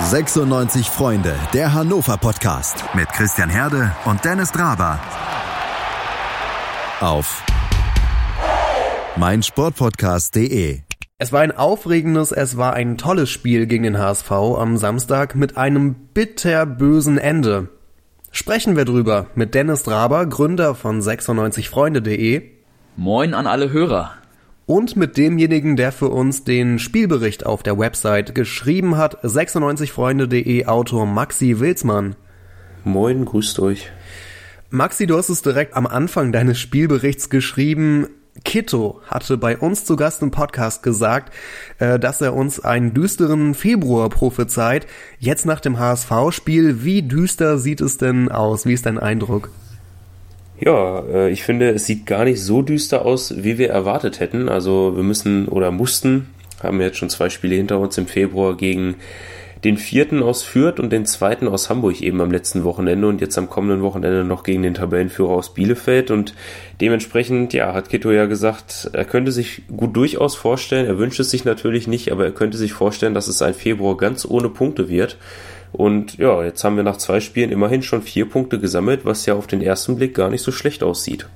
96 Freunde, der Hannover Podcast mit Christian Herde und Dennis Draber. Auf meinsportpodcast.de. Es war ein aufregendes, es war ein tolles Spiel gegen den HSV am Samstag mit einem bitterbösen Ende. Sprechen wir drüber mit Dennis Draber, Gründer von 96freunde.de. Moin an alle Hörer und mit demjenigen, der für uns den Spielbericht auf der Website geschrieben hat, 96freunde.de Autor Maxi Wilsmann. Moin, grüßt euch. Maxi, du hast es direkt am Anfang deines Spielberichts geschrieben. Kitto hatte bei uns zu Gast im Podcast gesagt, äh, dass er uns einen düsteren Februar prophezeit. Jetzt nach dem HSV-Spiel, wie düster sieht es denn aus? Wie ist dein Eindruck? Ja, äh, ich finde, es sieht gar nicht so düster aus, wie wir erwartet hätten. Also wir müssen oder mussten, haben jetzt schon zwei Spiele hinter uns im Februar gegen den vierten aus Fürth und den zweiten aus Hamburg eben am letzten Wochenende und jetzt am kommenden Wochenende noch gegen den Tabellenführer aus Bielefeld. Und dementsprechend, ja, hat Kito ja gesagt, er könnte sich gut durchaus vorstellen, er wünscht es sich natürlich nicht, aber er könnte sich vorstellen, dass es ein Februar ganz ohne Punkte wird und ja, jetzt haben wir nach zwei Spielen immerhin schon vier Punkte gesammelt, was ja auf den ersten Blick gar nicht so schlecht aussieht.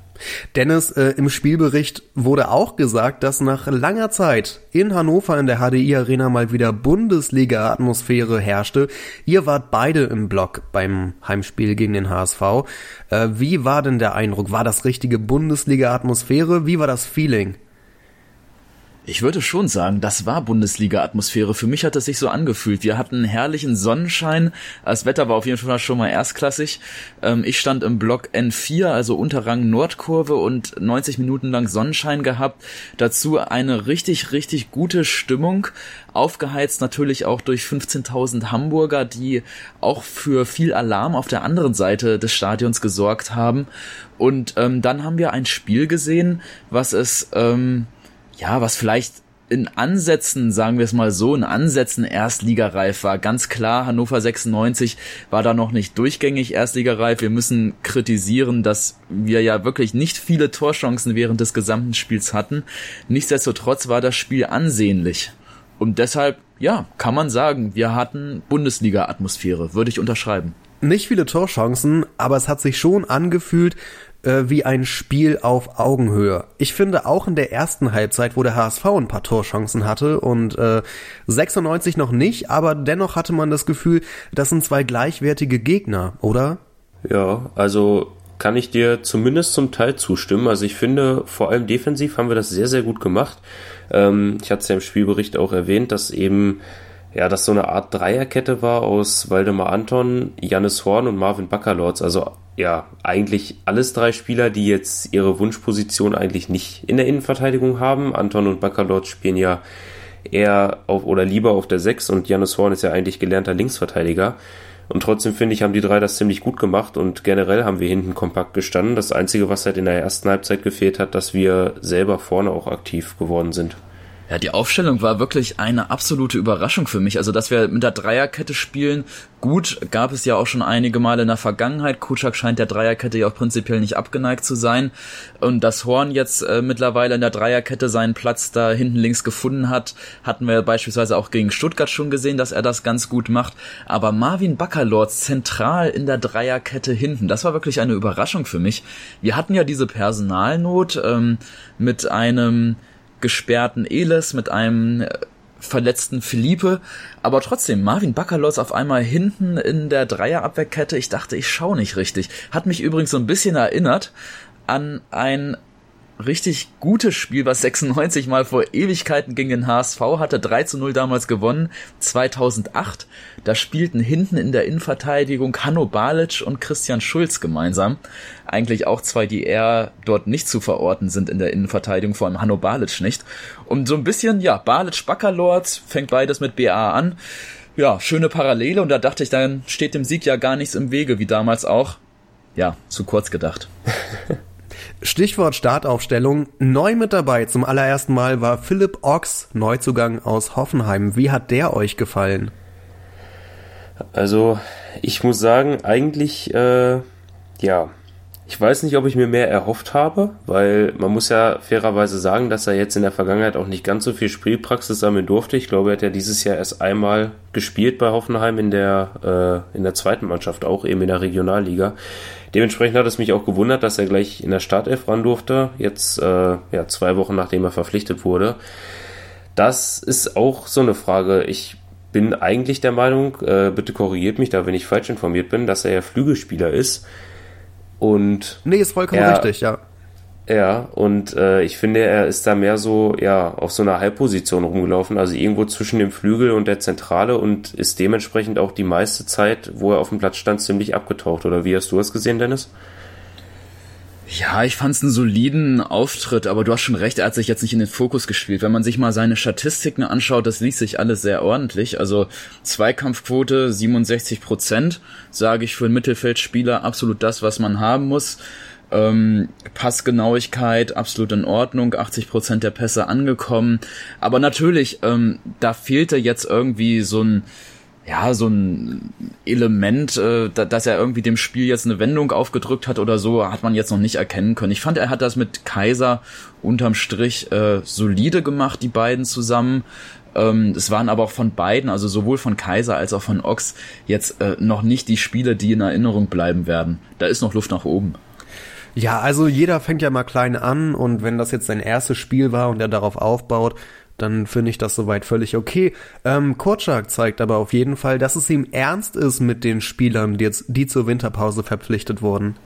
Dennis, äh, im Spielbericht wurde auch gesagt, dass nach langer Zeit in Hannover in der HDI Arena mal wieder Bundesliga-Atmosphäre herrschte. Ihr wart beide im Block beim Heimspiel gegen den HSV. Äh, wie war denn der Eindruck? War das richtige Bundesliga-Atmosphäre? Wie war das Feeling? Ich würde schon sagen, das war Bundesliga-Atmosphäre. Für mich hat es sich so angefühlt. Wir hatten herrlichen Sonnenschein. Das Wetter war auf jeden Fall schon mal erstklassig. Ähm, ich stand im Block N4, also Unterrang Nordkurve und 90 Minuten lang Sonnenschein gehabt. Dazu eine richtig, richtig gute Stimmung. Aufgeheizt natürlich auch durch 15.000 Hamburger, die auch für viel Alarm auf der anderen Seite des Stadions gesorgt haben. Und ähm, dann haben wir ein Spiel gesehen, was es... Ähm, ja, was vielleicht in Ansätzen, sagen wir es mal so, in Ansätzen erstligareif war. Ganz klar, Hannover 96 war da noch nicht durchgängig erstligareif. Wir müssen kritisieren, dass wir ja wirklich nicht viele Torchancen während des gesamten Spiels hatten. Nichtsdestotrotz war das Spiel ansehnlich. Und deshalb, ja, kann man sagen, wir hatten Bundesliga-Atmosphäre, würde ich unterschreiben. Nicht viele Torchancen, aber es hat sich schon angefühlt, äh, wie ein Spiel auf Augenhöhe. Ich finde auch in der ersten Halbzeit, wo der HSV ein paar Torchancen hatte und äh, 96 noch nicht, aber dennoch hatte man das Gefühl, das sind zwei gleichwertige Gegner, oder? Ja, also kann ich dir zumindest zum Teil zustimmen. Also ich finde, vor allem defensiv haben wir das sehr, sehr gut gemacht. Ähm, ich hatte es ja im Spielbericht auch erwähnt, dass eben ja, das so eine Art Dreierkette war aus Waldemar Anton, Jannis Horn und Marvin Baccalords. Also ja, eigentlich alles drei Spieler, die jetzt ihre Wunschposition eigentlich nicht in der Innenverteidigung haben. Anton und Baccalords spielen ja eher auf oder lieber auf der 6 und Jannis Horn ist ja eigentlich gelernter Linksverteidiger. Und trotzdem finde ich, haben die drei das ziemlich gut gemacht und generell haben wir hinten kompakt gestanden. Das Einzige, was halt in der ersten Halbzeit gefehlt hat, dass wir selber vorne auch aktiv geworden sind. Ja, die Aufstellung war wirklich eine absolute Überraschung für mich. Also, dass wir mit der Dreierkette spielen, gut, gab es ja auch schon einige Male in der Vergangenheit. Kutschak scheint der Dreierkette ja auch prinzipiell nicht abgeneigt zu sein. Und dass Horn jetzt äh, mittlerweile in der Dreierkette seinen Platz da hinten links gefunden hat, hatten wir beispielsweise auch gegen Stuttgart schon gesehen, dass er das ganz gut macht. Aber Marvin Baccalord zentral in der Dreierkette hinten, das war wirklich eine Überraschung für mich. Wir hatten ja diese Personalnot ähm, mit einem gesperrten Eles, mit einem äh, verletzten Philippe, aber trotzdem, Marvin Bacalotz auf einmal hinten in der Dreierabwehrkette, ich dachte, ich schaue nicht richtig. Hat mich übrigens so ein bisschen erinnert an ein richtig gutes Spiel, was 96 mal vor Ewigkeiten gegen den HSV hatte, 3 zu 0 damals gewonnen, 2008. Da spielten hinten in der Innenverteidigung Hanno Balic und Christian Schulz gemeinsam. Eigentlich auch zwei, die eher dort nicht zu verorten sind in der Innenverteidigung, vor allem Hanno Balic nicht. Und so ein bisschen, ja, Balic Backerlord fängt beides mit BA an. Ja, schöne Parallele und da dachte ich, dann steht dem Sieg ja gar nichts im Wege, wie damals auch. Ja, zu kurz gedacht. Stichwort Startaufstellung. Neu mit dabei zum allerersten Mal war Philipp Ochs, Neuzugang aus Hoffenheim. Wie hat der euch gefallen? Also, ich muss sagen, eigentlich, äh, ja, Ich weiß nicht, ob ich mir mehr erhofft habe, weil man muss ja fairerweise sagen, dass er jetzt in der Vergangenheit auch nicht ganz so viel Spielpraxis sammeln durfte. Ich glaube, er hat ja dieses Jahr erst einmal gespielt bei Hoffenheim in der, äh, in der zweiten Mannschaft, auch eben in der Regionalliga. Dementsprechend hat es mich auch gewundert, dass er gleich in der Startelf ran durfte, jetzt äh, ja, zwei Wochen nachdem er verpflichtet wurde. Das ist auch so eine Frage. Ich bin eigentlich der Meinung, äh, bitte korrigiert mich da, wenn ich falsch informiert bin, dass er ja Flügelspieler ist und nee, ist vollkommen er, richtig, ja. Ja, und äh, ich finde, er ist da mehr so, ja, auf so einer Halbposition rumgelaufen, also irgendwo zwischen dem Flügel und der Zentrale und ist dementsprechend auch die meiste Zeit, wo er auf dem Platz stand, ziemlich abgetaucht. Oder wie hast du es gesehen, Dennis? Ja, ich fand's einen soliden Auftritt, aber du hast schon recht, er hat sich jetzt nicht in den Fokus gespielt. Wenn man sich mal seine Statistiken anschaut, das liest sich alles sehr ordentlich. Also Zweikampfquote 67 Prozent, sage ich für einen Mittelfeldspieler absolut das, was man haben muss. Ähm, Passgenauigkeit absolut in Ordnung, 80 Prozent der Pässe angekommen. Aber natürlich, ähm, da fehlte jetzt irgendwie so ein ja, so ein Element, äh, da, dass er irgendwie dem Spiel jetzt eine Wendung aufgedrückt hat oder so, hat man jetzt noch nicht erkennen können. Ich fand, er hat das mit Kaiser unterm Strich äh, solide gemacht, die beiden zusammen. Ähm, es waren aber auch von beiden, also sowohl von Kaiser als auch von Ox, jetzt äh, noch nicht die Spiele, die in Erinnerung bleiben werden. Da ist noch Luft nach oben. Ja, also jeder fängt ja mal klein an und wenn das jetzt sein erstes Spiel war und er darauf aufbaut, dann finde ich das soweit völlig okay. Ähm, Kurczak zeigt aber auf jeden Fall, dass es ihm ernst ist mit den Spielern, die jetzt die zur Winterpause verpflichtet wurden.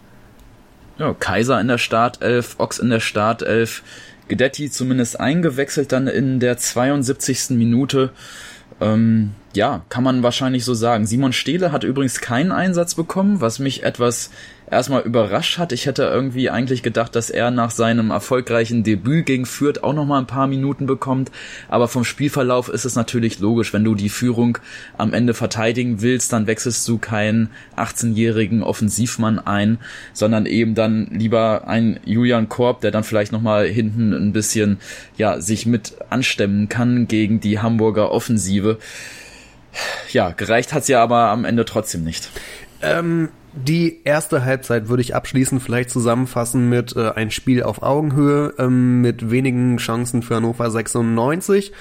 Ja, Kaiser in der Startelf, Ochs in der Startelf, Gedetti zumindest eingewechselt dann in der 72. Minute. Ähm, ja, kann man wahrscheinlich so sagen. Simon Stehle hat übrigens keinen Einsatz bekommen, was mich etwas erstmal überrascht hat. Ich hätte irgendwie eigentlich gedacht, dass er nach seinem erfolgreichen Debüt gegen Fürth auch noch mal ein paar Minuten bekommt. Aber vom Spielverlauf ist es natürlich logisch, wenn du die Führung am Ende verteidigen willst, dann wechselst du keinen 18-jährigen Offensivmann ein, sondern eben dann lieber ein Julian Korb, der dann vielleicht noch mal hinten ein bisschen ja sich mit anstemmen kann gegen die Hamburger Offensive. Ja, gereicht hat's ja aber am Ende trotzdem nicht. Ähm, die erste Halbzeit würde ich abschließend vielleicht zusammenfassen mit äh, ein Spiel auf Augenhöhe ähm, mit wenigen Chancen für Hannover 96.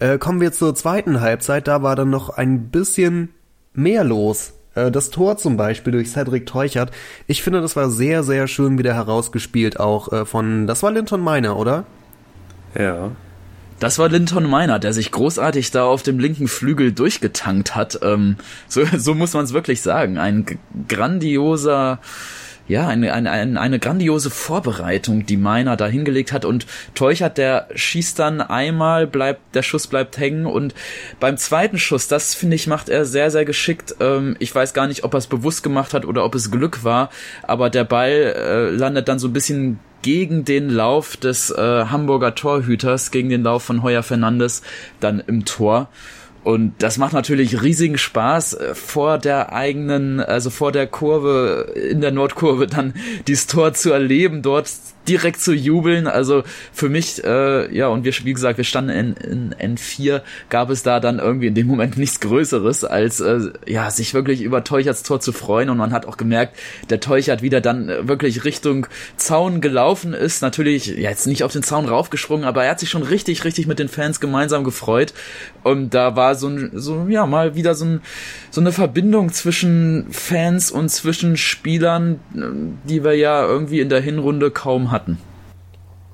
Äh, kommen wir zur zweiten Halbzeit, da war dann noch ein bisschen mehr los. Äh, das Tor zum Beispiel durch Cedric Teuchert. Ich finde, das war sehr, sehr schön wieder herausgespielt, auch äh, von, das war Linton Miner, oder? Ja. Das war Linton Miner, der sich großartig da auf dem linken Flügel durchgetankt hat. Ähm, so, so muss man es wirklich sagen. Ein grandioser ja, eine, eine, eine grandiose Vorbereitung, die Meiner da hingelegt hat und Teuchert, der schießt dann einmal, bleibt, der Schuss bleibt hängen und beim zweiten Schuss, das finde ich, macht er sehr, sehr geschickt. Ähm, ich weiß gar nicht, ob er es bewusst gemacht hat oder ob es Glück war, aber der Ball äh, landet dann so ein bisschen gegen den Lauf des äh, Hamburger Torhüters, gegen den Lauf von Heuer Fernandes dann im Tor. Und das macht natürlich riesigen Spaß, äh, vor der eigenen, also vor der Kurve, in der Nordkurve dann dieses Tor zu erleben, dort direkt zu jubeln. Also für mich, äh, ja, und wir, wie gesagt, wir standen in, in N4, gab es da dann irgendwie in dem Moment nichts Größeres, als äh, ja, sich wirklich über Teucherts Tor zu freuen. Und man hat auch gemerkt, der Teuchert wieder dann äh, wirklich Richtung Zaun gelaufen ist. Natürlich, ja, jetzt nicht auf den Zaun raufgesprungen, aber er hat sich schon richtig, richtig mit den Fans gemeinsam gefreut. Und da war so ein, so, ja, mal wieder so, ein, so eine Verbindung zwischen Fans und zwischen Spielern, äh, die wir ja irgendwie in der Hinrunde kaum hatten.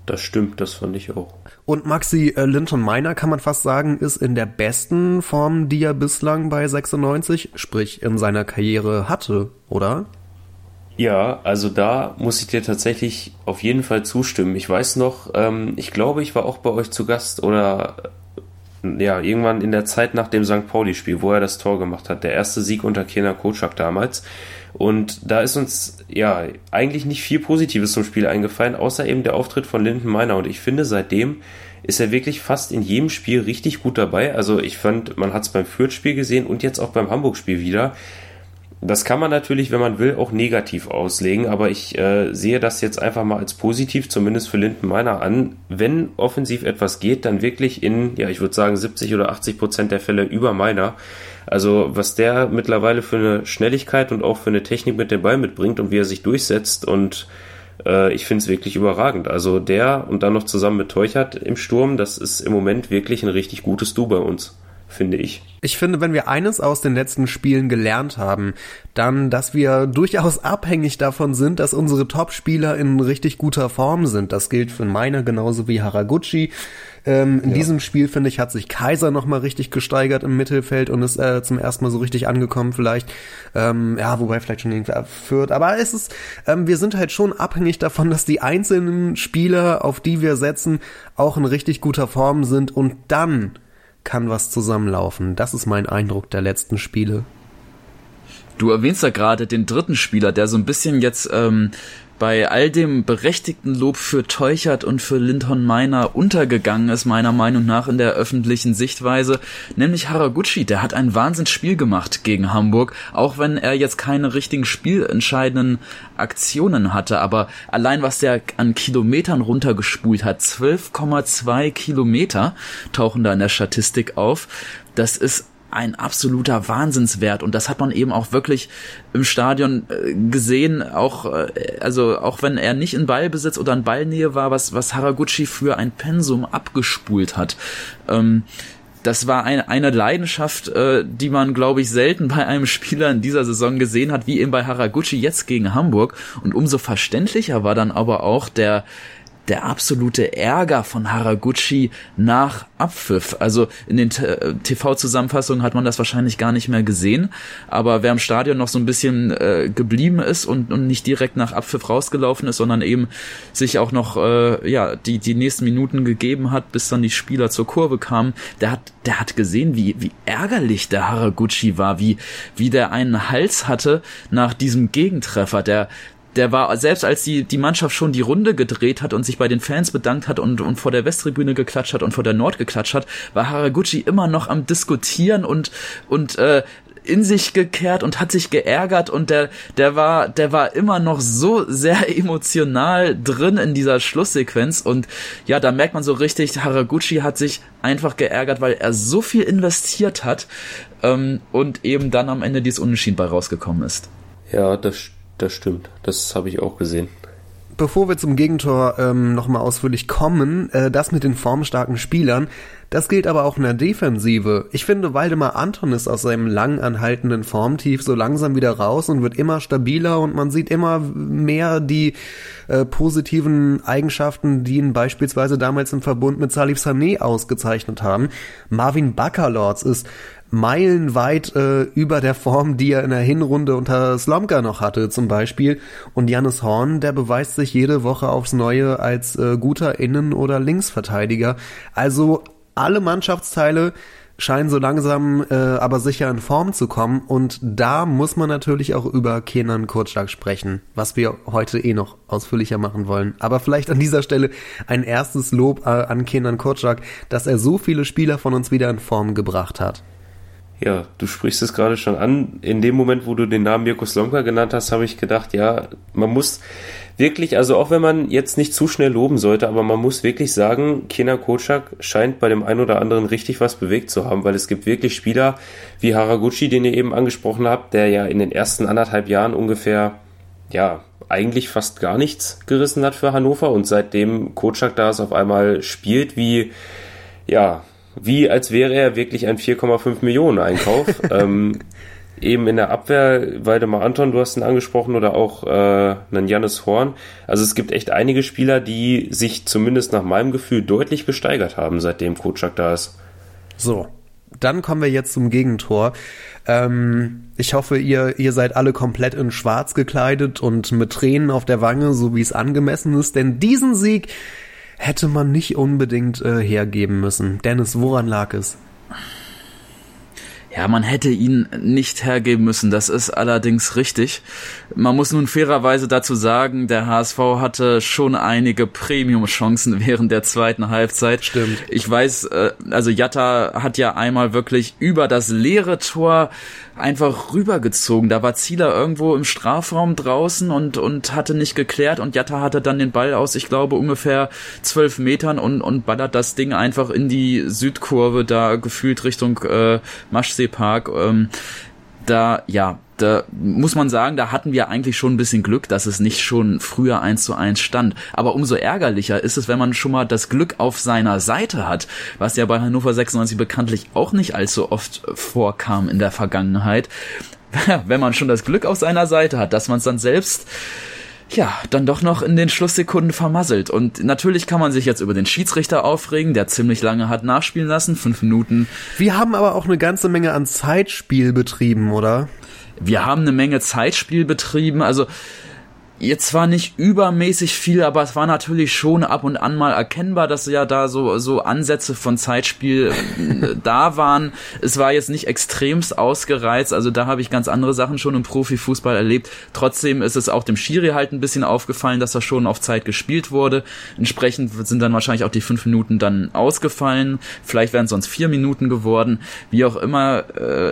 Das stimmt, das fand ich auch. Und Maxi äh, Linton Miner, kann man fast sagen, ist in der besten Form, die er bislang bei 96, sprich in seiner Karriere hatte, oder? Ja, also da muss ich dir tatsächlich auf jeden Fall zustimmen. Ich weiß noch, ähm, ich glaube, ich war auch bei euch zu Gast oder äh, ja, irgendwann in der Zeit nach dem St. Pauli-Spiel, wo er das Tor gemacht hat. Der erste Sieg unter Kena Kocak damals. Und da ist uns ja eigentlich nicht viel Positives zum Spiel eingefallen, außer eben der Auftritt von Linden Meiner. Und ich finde, seitdem ist er wirklich fast in jedem Spiel richtig gut dabei. Also ich fand, man hat es beim Fürth-Spiel gesehen und jetzt auch beim Hamburg-Spiel wieder. Das kann man natürlich, wenn man will, auch negativ auslegen, aber ich äh, sehe das jetzt einfach mal als positiv, zumindest für Linden Meiner an. Wenn offensiv etwas geht, dann wirklich in, ja, ich würde sagen 70 oder 80 Prozent der Fälle über Meiner. Also was der mittlerweile für eine Schnelligkeit und auch für eine Technik mit dem Ball mitbringt und wie er sich durchsetzt und äh, ich finde es wirklich überragend. Also der und dann noch zusammen mit Teuchert im Sturm, das ist im Moment wirklich ein richtig gutes Du bei uns finde ich. Ich finde, wenn wir eines aus den letzten Spielen gelernt haben, dann, dass wir durchaus abhängig davon sind, dass unsere Top-Spieler in richtig guter Form sind. Das gilt für meine genauso wie Haraguchi. Ähm, in ja. diesem Spiel, finde ich, hat sich Kaiser nochmal richtig gesteigert im Mittelfeld und ist äh, zum ersten Mal so richtig angekommen vielleicht. Ähm, ja, wobei vielleicht schon irgendwie führt. Aber es ist, ähm, wir sind halt schon abhängig davon, dass die einzelnen Spieler, auf die wir setzen, auch in richtig guter Form sind und dann kann was zusammenlaufen. Das ist mein Eindruck der letzten Spiele. Du erwähnst ja gerade den dritten Spieler, der so ein bisschen jetzt ähm, bei all dem berechtigten Lob für Teuchert und für Lindhorn Meiner untergegangen ist, meiner Meinung nach in der öffentlichen Sichtweise, nämlich Haraguchi. Der hat ein Wahnsinnsspiel gemacht gegen Hamburg, auch wenn er jetzt keine richtigen spielentscheidenden Aktionen hatte, aber allein was der an Kilometern runtergespult hat, 12,2 Kilometer tauchen da in der Statistik auf. Das ist ein absoluter Wahnsinnswert und das hat man eben auch wirklich im Stadion äh, gesehen, auch äh, also auch wenn er nicht in Ballbesitz oder in Ballnähe war, was was Haraguchi für ein Pensum abgespult hat. Ähm, das war eine, eine Leidenschaft, äh, die man, glaube ich, selten bei einem Spieler in dieser Saison gesehen hat, wie eben bei Haraguchi jetzt gegen Hamburg. Und umso verständlicher war dann aber auch der, der absolute Ärger von Haraguchi nach Abpfiff. Also in den TV-Zusammenfassungen hat man das wahrscheinlich gar nicht mehr gesehen, aber wer im Stadion noch so ein bisschen äh, geblieben ist und, und nicht direkt nach Abpfiff rausgelaufen ist, sondern eben sich auch noch äh, ja die die nächsten Minuten gegeben hat, bis dann die Spieler zur Kurve kamen, der hat der hat gesehen, wie wie ärgerlich der Haraguchi war, wie wie der einen Hals hatte nach diesem Gegentreffer. Der der war, selbst als die, die Mannschaft schon die Runde gedreht hat und sich bei den Fans bedankt hat und, und vor der Westtribüne geklatscht hat und vor der Nord geklatscht hat, war Haraguchi immer noch am Diskutieren und, und äh, in sich gekehrt und hat sich geärgert und der der war der war immer noch so sehr emotional drin in dieser Schlusssequenz und ja da merkt man so richtig Haraguchi hat sich einfach geärgert weil er so viel investiert hat ähm, und eben dann am Ende dieses Unentschieden bei rausgekommen ist. Ja das das stimmt. Das habe ich auch gesehen. Bevor wir zum Gegentor ähm, nochmal ausführlich kommen, äh, das mit den formstarken Spielern, das gilt aber auch in der Defensive. Ich finde, Waldemar Anton ist aus seinem lang anhaltenden Formtief so langsam wieder raus und wird immer stabiler und man sieht immer mehr die äh, positiven Eigenschaften, die ihn beispielsweise damals im Verbund mit Salif Sané ausgezeichnet haben. Marvin Baccalords ist meilenweit äh, über der Form, die er in der Hinrunde unter Slomka noch hatte zum Beispiel. Und Jannis Horn, der beweist sich jede Woche aufs Neue als äh, guter Innen- oder Linksverteidiger. Also alle Mannschaftsteile scheinen so langsam äh, aber sicher in Form zu kommen und da muss man natürlich auch über Kenan Kurzschlag sprechen, was wir heute eh noch ausführlicher machen wollen. Aber vielleicht an dieser Stelle ein erstes Lob äh, an Kenan Kurzschlag, dass er so viele Spieler von uns wieder in Form gebracht hat. Ja, du sprichst es gerade schon an. In dem Moment, wo du den Namen Mirko Slomka genannt hast, habe ich gedacht, ja, man muss wirklich, also auch wenn man jetzt nicht zu schnell loben sollte, aber man muss wirklich sagen, Kena Kocak scheint bei dem einen oder anderen richtig was bewegt zu haben, weil es gibt wirklich Spieler wie Haraguchi, den ihr eben angesprochen habt, der ja in den ersten anderthalb Jahren ungefähr, ja, eigentlich fast gar nichts gerissen hat für Hannover und seitdem Kocak da es auf einmal spielt wie, ja, wie als wäre er wirklich ein 4,5 Millionen Einkauf. ähm, eben in der Abwehr, Waldemar Anton, du hast ihn angesprochen, oder auch äh, einen Jannis Horn. Also es gibt echt einige Spieler, die sich zumindest nach meinem Gefühl deutlich gesteigert haben, seitdem Kotschak da ist. So, dann kommen wir jetzt zum Gegentor. Ähm, ich hoffe, ihr, ihr seid alle komplett in Schwarz gekleidet und mit Tränen auf der Wange, so wie es angemessen ist, denn diesen Sieg hätte man nicht unbedingt äh, hergeben müssen. Dennis, woran lag es? Ja, man hätte ihn nicht hergeben müssen, das ist allerdings richtig. Man muss nun fairerweise dazu sagen, der HSV hatte schon einige Premium-Chancen während der zweiten Halbzeit. Stimmt. Ich weiß, äh, also Jatta hat ja einmal wirklich über das leere Tor einfach rübergezogen. Da war Zieler irgendwo im Strafraum draußen und, und hatte nicht geklärt und Jatta hatte dann den Ball aus, ich glaube, ungefähr zwölf Metern und, und ballert das Ding einfach in die Südkurve da gefühlt Richtung äh, Maschsee Ostseepark. Ähm, da, ja, da muss man sagen, da hatten wir eigentlich schon ein bisschen Glück, dass es nicht schon früher eins zu eins stand. Aber umso ärgerlicher ist es, wenn man schon mal das Glück auf seiner Seite hat, was ja bei Hannover 96 bekanntlich auch nicht allzu oft vorkam in der Vergangenheit. wenn man schon das Glück auf seiner Seite hat, dass man es dann selbst ja, dann doch noch in den Schlusssekunden vermasselt. Und natürlich kann man sich jetzt über den Schiedsrichter aufregen, der ziemlich lange hat nachspielen lassen, fünf Minuten. Wir haben aber auch eine ganze Menge an Zeitspiel betrieben, oder? Wir haben eine Menge Zeitspiel betrieben, also jetzt zwar nicht übermäßig viel, aber es war natürlich schon ab und an mal erkennbar, dass ja da so, so Ansätze von Zeitspiel äh, da waren. Es war jetzt nicht extremst ausgereizt, also da habe ich ganz andere Sachen schon im Profifußball erlebt. Trotzdem ist es auch dem Schiri halt ein bisschen aufgefallen, dass da schon auf Zeit gespielt wurde. Entsprechend sind dann wahrscheinlich auch die fünf Minuten dann ausgefallen. Vielleicht wären es sonst vier Minuten geworden. Wie auch immer, äh,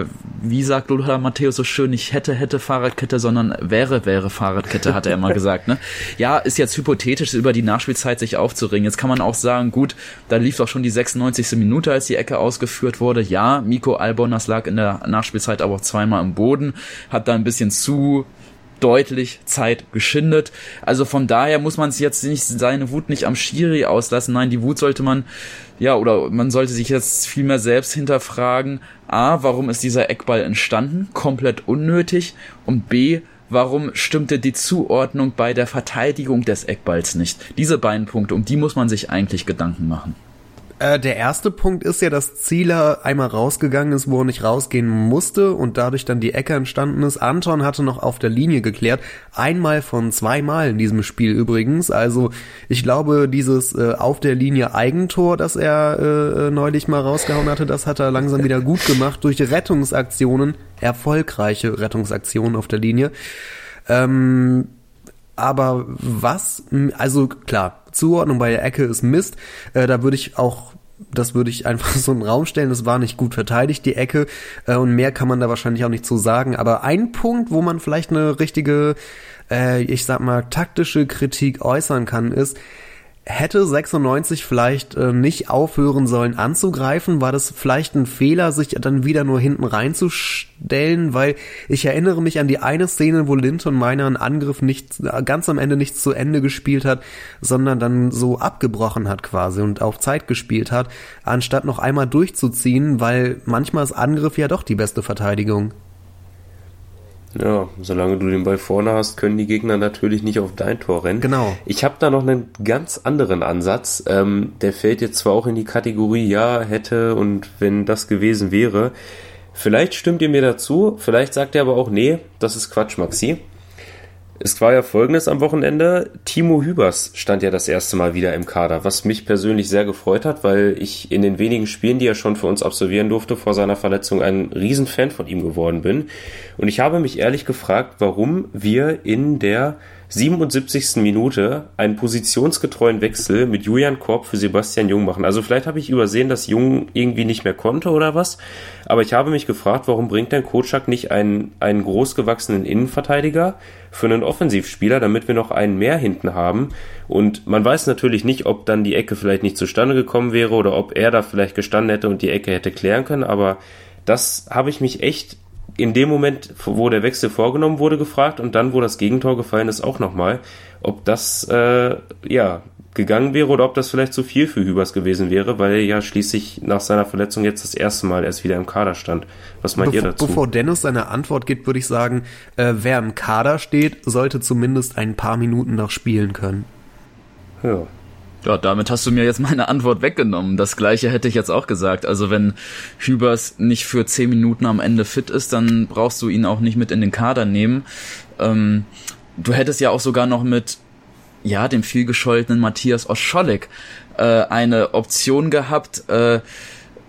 äh, wie sagt Lothar Matthäus so schön, nicht hätte, hätte Fahrradkette, sondern wäre, wäre Fahrradkette, hat er immer gesagt. Ne? Ja, ist jetzt hypothetisch, über die Nachspielzeit sich aufzuringen. Jetzt kann man auch sagen, gut, da lief doch schon die 96. Minute, als die Ecke ausgeführt wurde. Ja, Miko Albonas lag in der Nachspielzeit aber auch zweimal im Boden, hat da ein bisschen zu deutlich Zeit geschindet. Also von daher muss man es jetzt nicht seine Wut nicht am Schiri auslassen. Nein, die Wut sollte man ja oder man sollte sich jetzt viel mehr selbst hinterfragen. A, warum ist dieser Eckball entstanden? Komplett unnötig. Und B, warum stimmte die Zuordnung bei der Verteidigung des Eckballs nicht? Diese beiden Punkte, um die muss man sich eigentlich Gedanken machen. Äh, der erste Punkt ist ja, dass Zieler einmal rausgegangen ist, wo er nicht rausgehen musste und dadurch dann die Ecke entstanden ist. Anton hatte noch auf der Linie geklärt. Einmal von zweimal in diesem Spiel übrigens. Also ich glaube, dieses äh, auf der Linie Eigentor, das er äh, neulich mal rausgehauen hatte, das hat er langsam wieder gut gemacht durch Rettungsaktionen, erfolgreiche Rettungsaktionen auf der Linie. Ähm, aber was, also klar, Zuordnung bei der Ecke ist Mist. Äh, da würde ich auch das würde ich einfach so in den Raum stellen. Das war nicht gut verteidigt, die Ecke. Äh, und mehr kann man da wahrscheinlich auch nicht zu sagen. Aber ein Punkt, wo man vielleicht eine richtige, äh, ich sag mal, taktische Kritik äußern kann, ist, hätte 96 vielleicht äh, nicht aufhören sollen anzugreifen? War das vielleicht ein Fehler, sich dann wieder nur hinten reinzustellen? Weil ich erinnere mich an die eine Szene, wo Linton Meiner einen Angriff nicht ganz am Ende nicht zu Ende gespielt hat, sondern dann so abgebrochen hat quasi und auf Zeit gespielt hat, anstatt noch einmal durchzuziehen, weil manchmal ist Angriff ja doch die beste Verteidigung. Ja, solange du den Ball vorne hast, können die Gegner natürlich nicht auf dein Tor rennen. Genau. Ich habe da noch einen ganz anderen Ansatz. Ähm, der fällt jetzt zwar auch in die Kategorie ja, hätte und wenn das gewesen wäre. Vielleicht stimmt ihr mir dazu, vielleicht sagt ihr aber auch, nee, das ist Quatsch, Maxi. Es war ja folgendes am Wochenende. Timo Hübers stand ja das erste Mal wieder im Kader, was mich persönlich sehr gefreut hat, weil ich in den wenigen Spielen, die er schon für uns absolvieren durfte, vor seiner Verletzung ein Riesenfan von ihm geworden bin. Und ich habe mich ehrlich gefragt, warum wir in der 77. Minute einen positionsgetreuen Wechsel mit Julian Korb für Sebastian Jung machen. Also vielleicht habe ich übersehen, dass Jung irgendwie nicht mehr konnte oder was. Aber ich habe mich gefragt, warum bringt denn Kocak nicht einen, einen großgewachsenen Innenverteidiger für einen Offensivspieler, damit wir noch einen mehr hinten haben. Und man weiß natürlich nicht, ob dann die Ecke vielleicht nicht zustande gekommen wäre oder ob er da vielleicht gestanden hätte und die Ecke hätte klären können. Aber das habe ich mich echt in dem Moment, wo der Wechsel vorgenommen wurde, gefragt und dann, wo das Gegentor gefallen ist, auch nochmal, ob das äh, ja gegangen wäre oder ob das vielleicht zu viel für Hübers gewesen wäre, weil er ja schließlich nach seiner Verletzung jetzt das erste Mal erst wieder im Kader stand. Was meint Bevor, ihr dazu? Bevor Dennis seine Antwort gibt, würde ich sagen, äh, wer im Kader steht, sollte zumindest ein paar Minuten noch spielen können. Ja, ja, damit hast du mir jetzt meine Antwort weggenommen. Das gleiche hätte ich jetzt auch gesagt. Also wenn Hübers nicht für zehn Minuten am Ende fit ist, dann brauchst du ihn auch nicht mit in den Kader nehmen. Ähm, du hättest ja auch sogar noch mit ja dem vielgescholtenen Matthias Oscholek äh, eine Option gehabt. Äh,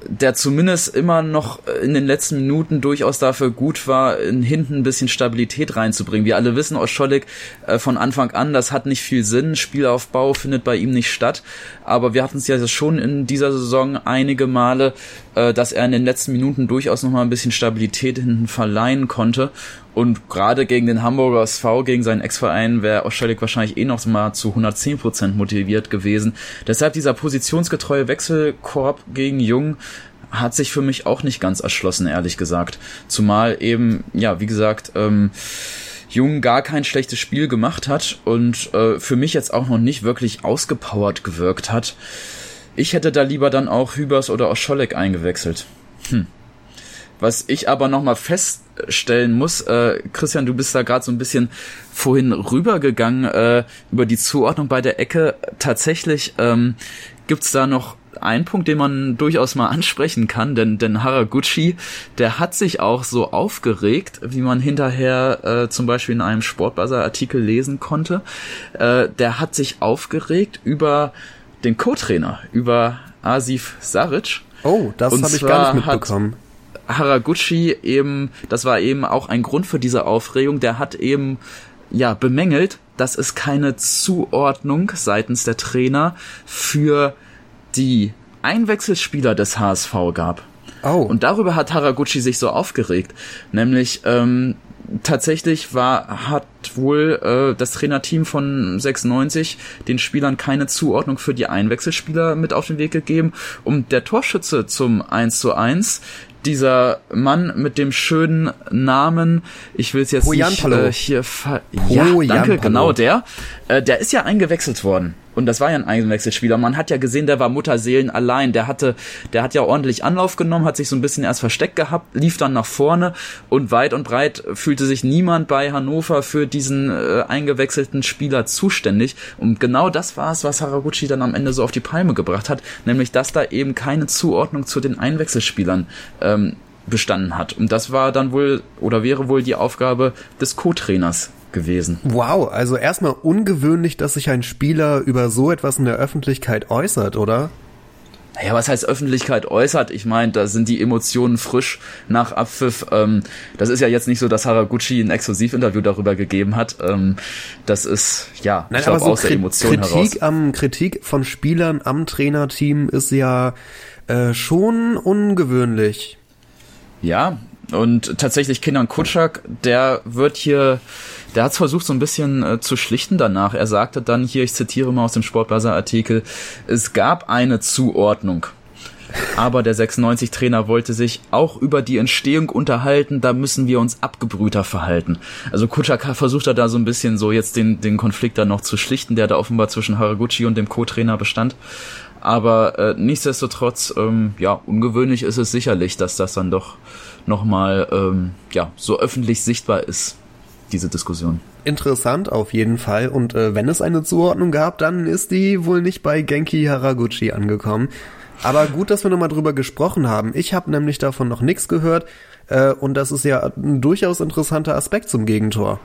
der zumindest immer noch in den letzten Minuten durchaus dafür gut war, in hinten ein bisschen Stabilität reinzubringen. Wir alle wissen, Oscholik äh, von Anfang an, das hat nicht viel Sinn. Spielaufbau findet bei ihm nicht statt. Aber wir hatten es ja schon in dieser Saison einige Male, äh, dass er in den letzten Minuten durchaus noch mal ein bisschen Stabilität hinten verleihen konnte. Und gerade gegen den Hamburger SV, gegen seinen Ex-Verein, wäre Oschalik wahrscheinlich eh noch mal zu 110% motiviert gewesen. Deshalb dieser positionsgetreue Wechselkorb gegen Jung hat sich für mich auch nicht ganz erschlossen, ehrlich gesagt. Zumal eben, ja, wie gesagt, ähm, Jung gar kein schlechtes Spiel gemacht hat und äh, für mich jetzt auch noch nicht wirklich ausgepowert gewirkt hat. Ich hätte da lieber dann auch Hübers oder Oscholek eingewechselt. Hm. Was ich aber nochmal feststellen muss, äh, Christian, du bist da gerade so ein bisschen vorhin rübergegangen äh, über die Zuordnung bei der Ecke. Tatsächlich ähm, gibt's da noch einen Punkt, den man durchaus mal ansprechen kann, denn, denn Haraguchi, der hat sich auch so aufgeregt, wie man hinterher äh, zum Beispiel in einem Sportbuzzer-Artikel lesen konnte. Äh, der hat sich aufgeregt über den Co-Trainer, über Asif Saric. Oh, das habe ich gar nicht mitbekommen. Haraguchi eben, das war eben auch ein Grund für diese Aufregung, der hat eben ja bemängelt, dass es keine Zuordnung seitens der Trainer für die Einwechselspieler des HSV gab. Oh. Und darüber hat Haraguchi sich so aufgeregt. Nämlich, ähm, tatsächlich war, hat wohl äh, das Trainerteam von 96 den Spielern keine Zuordnung für die Einwechselspieler mit auf den Weg gegeben. Und der Torschütze zum 1 zu 1, dieser Mann mit dem schönen Namen, ich will es jetzt nicht äh, hier ver Ja, danke, genau der. Äh, der ist ja eingewechselt worden. Und das war ja ein Einwechselspieler. Man hat ja gesehen, der war Mutterseelen allein. Der hatte, der hat ja ordentlich Anlauf genommen, hat sich so ein bisschen erst versteckt gehabt, lief dann nach vorne und weit und breit fühlte sich niemand bei Hannover für diesen äh, eingewechselten Spieler zuständig. Und genau das war es, was Haraguchi dann am Ende so auf die Palme gebracht hat, nämlich dass da eben keine Zuordnung zu den Einwechselspielern ähm, bestanden hat. Und das war dann wohl oder wäre wohl die Aufgabe des Co-Trainers gewesen. Wow, also erstmal ungewöhnlich, dass sich ein Spieler über so etwas in der Öffentlichkeit äußert, oder? Naja, was heißt Öffentlichkeit äußert? Ich meine, da sind die Emotionen frisch nach Abpfiff. Ähm, das ist ja jetzt nicht so, dass Haraguchi ein Exklusivinterview darüber gegeben hat. Ähm, das ist, ja, Nein, ich glaube, so aus der Emotion Kritik heraus. Am, Kritik von Spielern am Trainerteam ist ja äh, schon ungewöhnlich. Ja, und tatsächlich Kindern Kutschak, der wird hier der hat versucht so ein bisschen äh, zu schlichten danach. Er sagte dann hier, ich zitiere mal aus dem Sportbuzzer-Artikel, es gab eine Zuordnung. Aber der 96-Trainer wollte sich auch über die Entstehung unterhalten, da müssen wir uns abgebrühter verhalten. Also Kutschak versucht er da so ein bisschen so jetzt den, den Konflikt dann noch zu schlichten, der da offenbar zwischen Haraguchi und dem Co-Trainer bestand. Aber äh, nichtsdestotrotz, ähm, ja, ungewöhnlich ist es sicherlich, dass das dann doch nochmal ähm, ja, so öffentlich sichtbar ist diese Diskussion. Interessant auf jeden Fall. Und äh, wenn es eine Zuordnung gab, dann ist die wohl nicht bei Genki Haraguchi angekommen. Aber gut, dass wir nochmal drüber gesprochen haben. Ich habe nämlich davon noch nichts gehört. Äh, und das ist ja ein durchaus interessanter Aspekt zum Gegentor.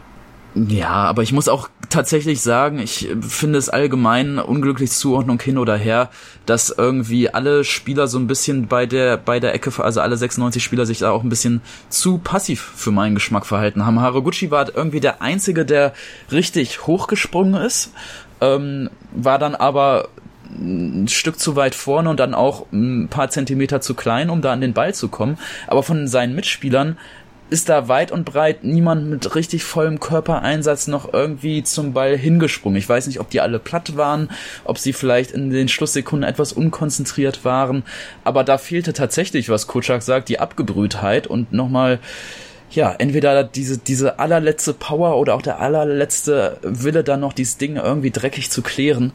Ja, aber ich muss auch tatsächlich sagen, ich finde es allgemein unglücklich Zuordnung hin oder her, dass irgendwie alle Spieler so ein bisschen bei der bei der Ecke, also alle 96 Spieler sich da auch ein bisschen zu passiv für meinen Geschmack verhalten haben. Haraguchi war irgendwie der einzige, der richtig hochgesprungen ist, ähm, war dann aber ein Stück zu weit vorne und dann auch ein paar Zentimeter zu klein, um da an den Ball zu kommen. Aber von seinen Mitspielern ist da weit und breit niemand mit richtig vollem Körpereinsatz noch irgendwie zum Ball hingesprungen. Ich weiß nicht, ob die alle platt waren, ob sie vielleicht in den Schlusssekunden etwas unkonzentriert waren, aber da fehlte tatsächlich, was Kutschak sagt, die Abgebrühtheit und nochmal ja, entweder diese, diese allerletzte Power oder auch der allerletzte Wille, dann noch dieses Ding irgendwie dreckig zu klären.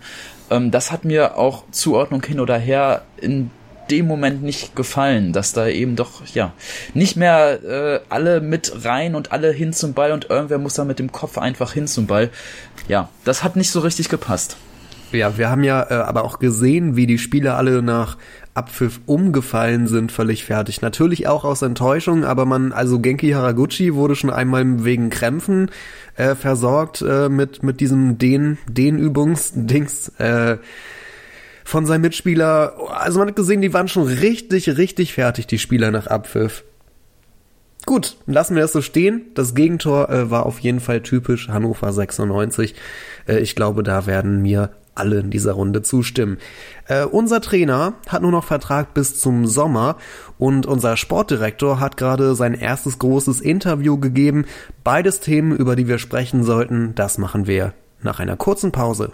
Ähm, das hat mir auch Zuordnung hin oder her in dem Moment nicht gefallen, dass da eben doch, ja, nicht mehr äh, alle mit rein und alle hin zum Ball und irgendwer muss da mit dem Kopf einfach hin zum Ball. Ja, das hat nicht so richtig gepasst. Ja, wir haben ja äh, aber auch gesehen, wie die Spieler alle nach Abpfiff umgefallen sind, völlig fertig. Natürlich auch aus Enttäuschung, aber man, also Genki Haraguchi wurde schon einmal wegen Krämpfen äh, versorgt äh, mit mit diesem den den Übungsdings. Äh, von seinem Mitspieler. Also man hat gesehen, die waren schon richtig, richtig fertig, die Spieler nach Abpfiff. Gut, lassen wir das so stehen. Das Gegentor äh, war auf jeden Fall typisch Hannover 96. Äh, ich glaube, da werden mir alle in dieser Runde zustimmen. Äh, unser Trainer hat nur noch Vertrag bis zum Sommer und unser Sportdirektor hat gerade sein erstes großes Interview gegeben. Beides Themen, über die wir sprechen sollten, das machen wir nach einer kurzen Pause.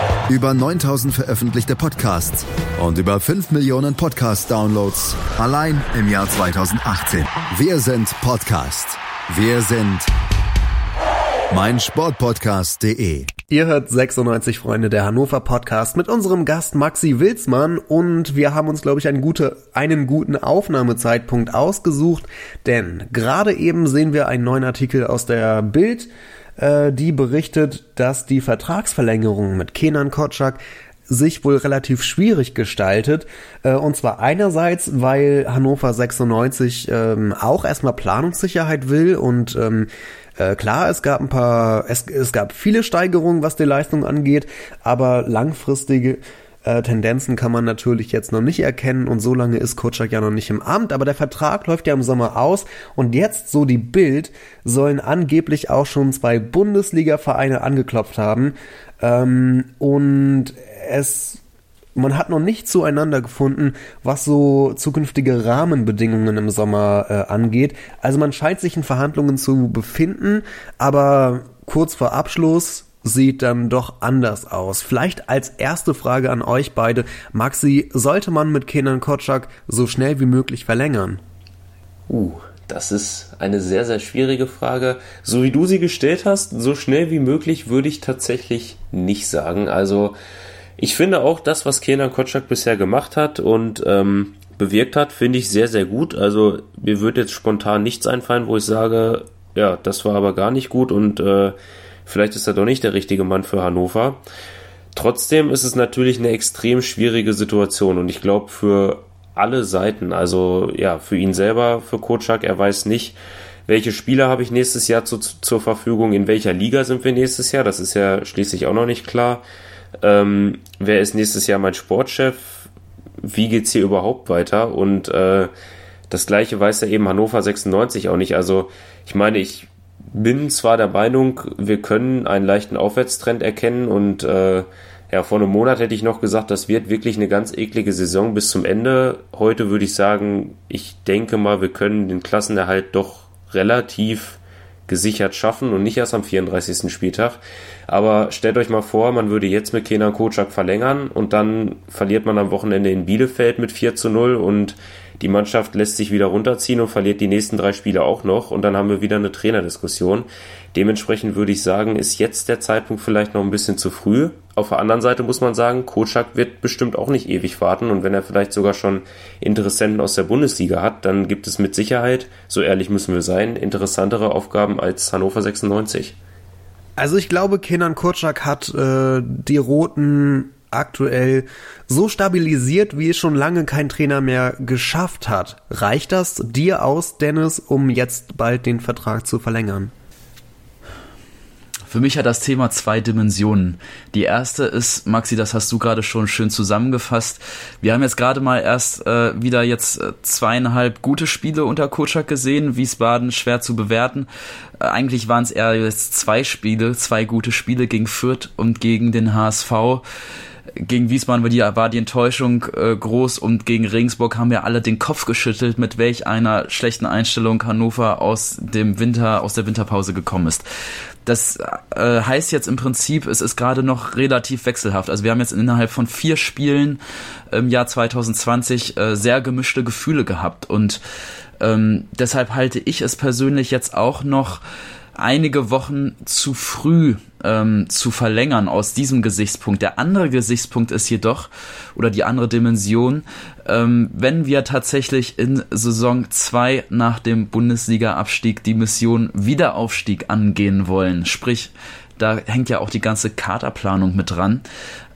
über 9000 veröffentlichte Podcasts und über 5 Millionen Podcast-Downloads allein im Jahr 2018. Wir sind Podcast. Wir sind mein Sportpodcast.de. Ihr hört 96 Freunde der Hannover Podcast mit unserem Gast Maxi Wilsmann und wir haben uns, glaube ich, einen, gute, einen guten Aufnahmezeitpunkt ausgesucht, denn gerade eben sehen wir einen neuen Artikel aus der Bild, äh, die berichtet, dass die Vertragsverlängerung mit Kenan Kotschak sich wohl relativ schwierig gestaltet. Äh, und zwar einerseits, weil Hannover 96 ähm, auch erstmal Planungssicherheit will und ähm, äh, klar, es gab ein paar, es, es gab viele Steigerungen, was die Leistung angeht, aber langfristige äh, Tendenzen kann man natürlich jetzt noch nicht erkennen und so lange ist Kutschak ja noch nicht im Amt, aber der Vertrag läuft ja im Sommer aus und jetzt, so die Bild, sollen angeblich auch schon zwei Bundesliga-Vereine angeklopft haben ähm, und es man hat noch nicht zueinander gefunden, was so zukünftige Rahmenbedingungen im Sommer äh, angeht. Also man scheint sich in Verhandlungen zu befinden, aber kurz vor Abschluss sieht dann doch anders aus. Vielleicht als erste Frage an euch beide. Maxi, sollte man mit Kenan Kotschak so schnell wie möglich verlängern? Uh, das ist eine sehr, sehr schwierige Frage. So wie du sie gestellt hast, so schnell wie möglich würde ich tatsächlich nicht sagen. Also ich finde auch das, was Kenan Kotschak bisher gemacht hat und ähm, bewirkt hat, finde ich sehr, sehr gut. Also mir wird jetzt spontan nichts einfallen, wo ich sage, ja, das war aber gar nicht gut und äh, Vielleicht ist er doch nicht der richtige Mann für Hannover. Trotzdem ist es natürlich eine extrem schwierige Situation und ich glaube für alle Seiten, also ja, für ihn selber, für Kotschak, er weiß nicht, welche Spieler habe ich nächstes Jahr zu, zur Verfügung, in welcher Liga sind wir nächstes Jahr, das ist ja schließlich auch noch nicht klar. Ähm, wer ist nächstes Jahr mein Sportchef? Wie geht's hier überhaupt weiter? Und äh, das gleiche weiß ja eben Hannover 96 auch nicht. Also ich meine, ich bin zwar der Meinung, wir können einen leichten Aufwärtstrend erkennen und äh, ja, vor einem Monat hätte ich noch gesagt, das wird wirklich eine ganz eklige Saison bis zum Ende. Heute würde ich sagen, ich denke mal, wir können den Klassenerhalt doch relativ gesichert schaffen und nicht erst am 34. Spieltag. Aber stellt euch mal vor, man würde jetzt mit Kenan Kocak verlängern und dann verliert man am Wochenende in Bielefeld mit 4 zu 0 und die Mannschaft lässt sich wieder runterziehen und verliert die nächsten drei Spiele auch noch und dann haben wir wieder eine Trainerdiskussion. Dementsprechend würde ich sagen, ist jetzt der Zeitpunkt vielleicht noch ein bisschen zu früh. Auf der anderen Seite muss man sagen, Kocak wird bestimmt auch nicht ewig warten und wenn er vielleicht sogar schon Interessenten aus der Bundesliga hat, dann gibt es mit Sicherheit, so ehrlich müssen wir sein, interessantere Aufgaben als Hannover 96. Also ich glaube, Kenan Kurczak hat äh, die roten aktuell so stabilisiert, wie es schon lange kein Trainer mehr geschafft hat. Reicht das dir aus, Dennis, um jetzt bald den Vertrag zu verlängern? Für mich hat das Thema zwei Dimensionen. Die erste ist, Maxi, das hast du gerade schon schön zusammengefasst. Wir haben jetzt gerade mal erst äh, wieder jetzt äh, zweieinhalb gute Spiele unter Kotschak gesehen. Wiesbaden schwer zu bewerten. Äh, eigentlich waren es eher jetzt zwei Spiele, zwei gute Spiele gegen Fürth und gegen den HSV gegen Wiesbaden war die, war die Enttäuschung äh, groß und gegen Regensburg haben wir alle den Kopf geschüttelt, mit welch einer schlechten Einstellung Hannover aus dem Winter, aus der Winterpause gekommen ist. Das äh, heißt jetzt im Prinzip, es ist gerade noch relativ wechselhaft. Also wir haben jetzt innerhalb von vier Spielen im Jahr 2020 äh, sehr gemischte Gefühle gehabt und ähm, deshalb halte ich es persönlich jetzt auch noch einige Wochen zu früh ähm, zu verlängern aus diesem Gesichtspunkt. Der andere Gesichtspunkt ist jedoch, oder die andere Dimension, ähm, wenn wir tatsächlich in Saison 2 nach dem Bundesliga-Abstieg die Mission Wiederaufstieg angehen wollen, sprich, da hängt ja auch die ganze Kaderplanung mit dran,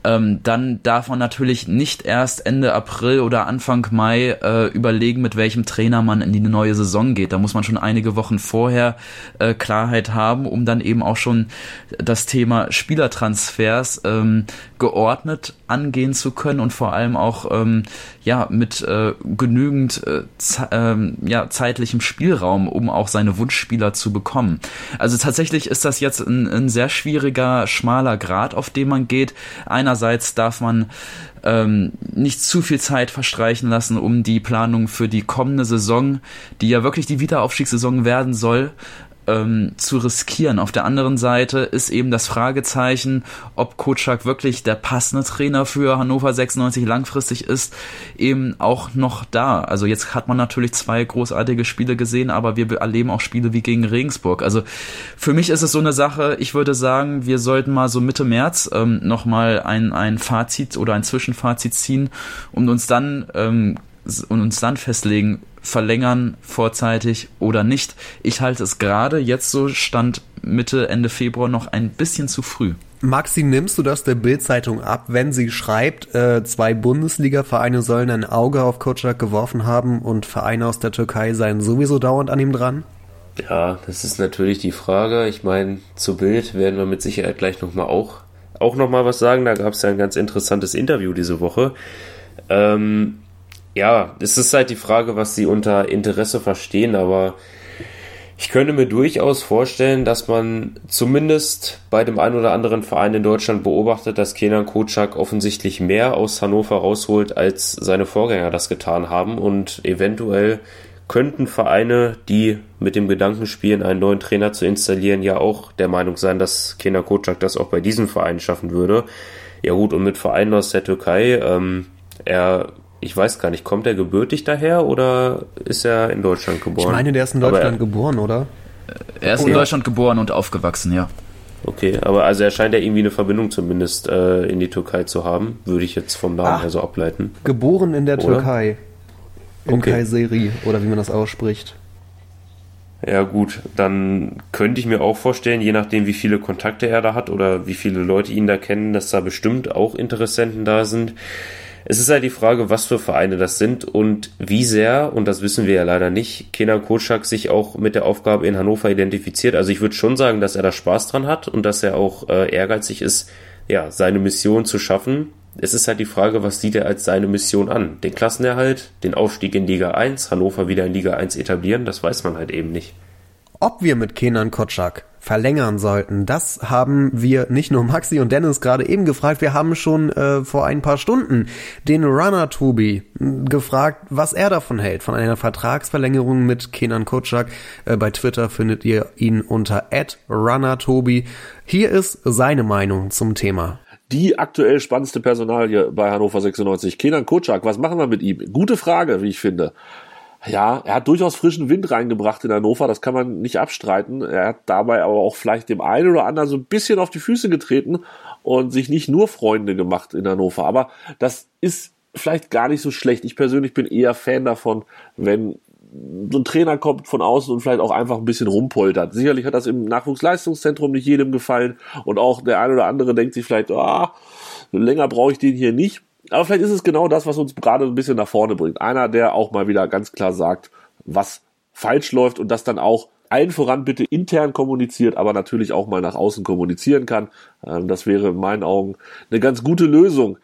ähm, dann darf man natürlich nicht erst Ende April oder Anfang Mai äh, überlegen, mit welchem Trainer man in die neue Saison geht. Da muss man schon einige Wochen vorher äh, Klarheit haben, um dann eben auch schon das Thema Spielertransfers ähm, geordnet angehen zu können und vor allem auch ähm, ja mit äh, genügend äh, ähm, ja, zeitlichem Spielraum, um auch seine Wunschspieler zu bekommen. Also tatsächlich ist das jetzt ein, ein sehr schwieriger, schmaler Grad, auf dem man geht. Einerseits darf man ähm, nicht zu viel Zeit verstreichen lassen, um die Planung für die kommende Saison, die ja wirklich die Wiederaufstiegssaison werden soll, ähm, zu riskieren. Auf der anderen Seite ist eben das Fragezeichen, ob Kotschak wirklich der passende Trainer für Hannover 96 langfristig ist, eben auch noch da. Also jetzt hat man natürlich zwei großartige Spiele gesehen, aber wir erleben auch Spiele wie gegen Regensburg. Also für mich ist es so eine Sache, ich würde sagen, wir sollten mal so Mitte März ähm, nochmal ein, ein Fazit oder ein Zwischenfazit ziehen und uns dann ähm, und uns dann festlegen, verlängern vorzeitig oder nicht. Ich halte es gerade jetzt so Stand Mitte, Ende Februar noch ein bisschen zu früh. Maxi, nimmst du das der Bild-Zeitung ab, wenn sie schreibt, äh, zwei Bundesliga-Vereine sollen ein Auge auf Kocak geworfen haben und Vereine aus der Türkei seien sowieso dauernd an ihm dran? Ja, das ist natürlich die Frage. Ich meine, zu Bild werden wir mit Sicherheit gleich nochmal auch, auch nochmal was sagen. Da gab es ja ein ganz interessantes Interview diese Woche. Ähm, ja, es ist halt die Frage, was sie unter Interesse verstehen, aber ich könnte mir durchaus vorstellen, dass man zumindest bei dem einen oder anderen Verein in Deutschland beobachtet, dass Kenan Kocak offensichtlich mehr aus Hannover rausholt, als seine Vorgänger das getan haben und eventuell könnten Vereine, die mit dem Gedanken spielen, einen neuen Trainer zu installieren, ja auch der Meinung sein, dass Kenan Kocak das auch bei diesem Verein schaffen würde. Ja gut, und mit Vereinen aus der Türkei, ähm, er ich weiß gar nicht, kommt er gebürtig daher oder ist er in Deutschland geboren? Ich meine, der ist in Deutschland er, geboren, oder? Er ist oh, in ja. Deutschland geboren und aufgewachsen, ja. Okay, aber also er scheint ja irgendwie eine Verbindung zumindest äh, in die Türkei zu haben, würde ich jetzt vom Namen Ach, her so ableiten. Geboren in der oder? Türkei. In okay. Kayseri, oder wie man das ausspricht. Ja gut, dann könnte ich mir auch vorstellen, je nachdem wie viele Kontakte er da hat oder wie viele Leute ihn da kennen, dass da bestimmt auch Interessenten da sind. Es ist halt die Frage, was für Vereine das sind und wie sehr, und das wissen wir ja leider nicht, Kenan Kocak sich auch mit der Aufgabe in Hannover identifiziert. Also ich würde schon sagen, dass er da Spaß dran hat und dass er auch äh, ehrgeizig ist, ja, seine Mission zu schaffen. Es ist halt die Frage, was sieht er als seine Mission an? Den Klassenerhalt, den Aufstieg in Liga 1, Hannover wieder in Liga 1 etablieren, das weiß man halt eben nicht. Ob wir mit Kenan Kotschak verlängern sollten, das haben wir nicht nur Maxi und Dennis gerade eben gefragt, wir haben schon äh, vor ein paar Stunden den Runner Tobi gefragt, was er davon hält, von einer Vertragsverlängerung mit Kenan Kotschak. Äh, bei Twitter findet ihr ihn unter @runnertobi. Hier ist seine Meinung zum Thema die aktuell spannendste Personalie bei Hannover 96. Kenan Kotschak, was machen wir mit ihm? Gute Frage, wie ich finde. Ja, er hat durchaus frischen Wind reingebracht in Hannover, das kann man nicht abstreiten. Er hat dabei aber auch vielleicht dem einen oder anderen so ein bisschen auf die Füße getreten und sich nicht nur Freunde gemacht in Hannover. Aber das ist vielleicht gar nicht so schlecht. Ich persönlich bin eher Fan davon, wenn so ein Trainer kommt von außen und vielleicht auch einfach ein bisschen rumpoltert. Sicherlich hat das im Nachwuchsleistungszentrum nicht jedem gefallen und auch der eine oder andere denkt sich vielleicht, ah, länger brauche ich den hier nicht. Aber vielleicht ist es genau das, was uns gerade ein bisschen nach vorne bringt. Einer, der auch mal wieder ganz klar sagt, was falsch läuft und das dann auch allen voran bitte intern kommuniziert, aber natürlich auch mal nach außen kommunizieren kann. Ähm, das wäre in meinen Augen eine ganz gute Lösung.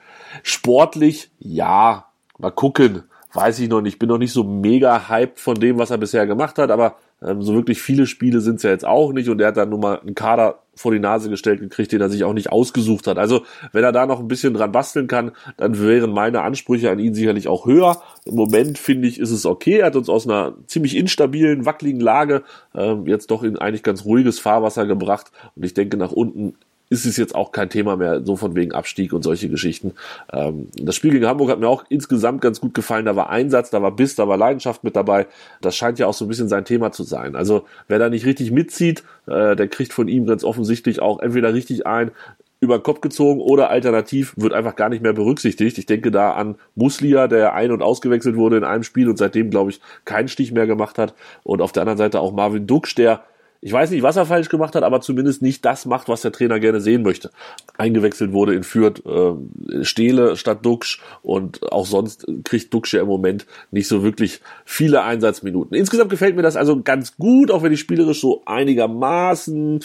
Sportlich, ja, mal gucken. Weiß ich noch nicht. Ich bin noch nicht so mega hyped von dem, was er bisher gemacht hat, aber ähm, so wirklich viele Spiele sind es ja jetzt auch nicht und er hat dann nun mal einen Kader vor die Nase gestellt gekriegt, den er sich auch nicht ausgesucht hat. Also wenn er da noch ein bisschen dran basteln kann, dann wären meine Ansprüche an ihn sicherlich auch höher. Im Moment finde ich, ist es okay. Er hat uns aus einer ziemlich instabilen, wackeligen Lage ähm, jetzt doch in eigentlich ganz ruhiges Fahrwasser gebracht. Und ich denke, nach unten ist es jetzt auch kein Thema mehr, so von wegen Abstieg und solche Geschichten. Ähm, das Spiel gegen Hamburg hat mir auch insgesamt ganz gut gefallen. Da war Einsatz, da war Biss, da war Leidenschaft mit dabei. Das scheint ja auch so ein bisschen sein Thema zu sein. Also wer da nicht richtig mitzieht, äh, der kriegt von ihm ganz offensichtlich auch entweder richtig ein, über den Kopf gezogen oder alternativ wird einfach gar nicht mehr berücksichtigt. Ich denke da an Muslia, der ein- und ausgewechselt wurde in einem Spiel und seitdem, glaube ich, keinen Stich mehr gemacht hat. Und auf der anderen Seite auch Marvin Duksch, der ich weiß nicht, was er falsch gemacht hat, aber zumindest nicht das macht, was der Trainer gerne sehen möchte. Eingewechselt wurde in Fürth äh, Stehle statt Duxch und auch sonst kriegt Duxch ja im Moment nicht so wirklich viele Einsatzminuten. Insgesamt gefällt mir das also ganz gut, auch wenn ich spielerisch so einigermaßen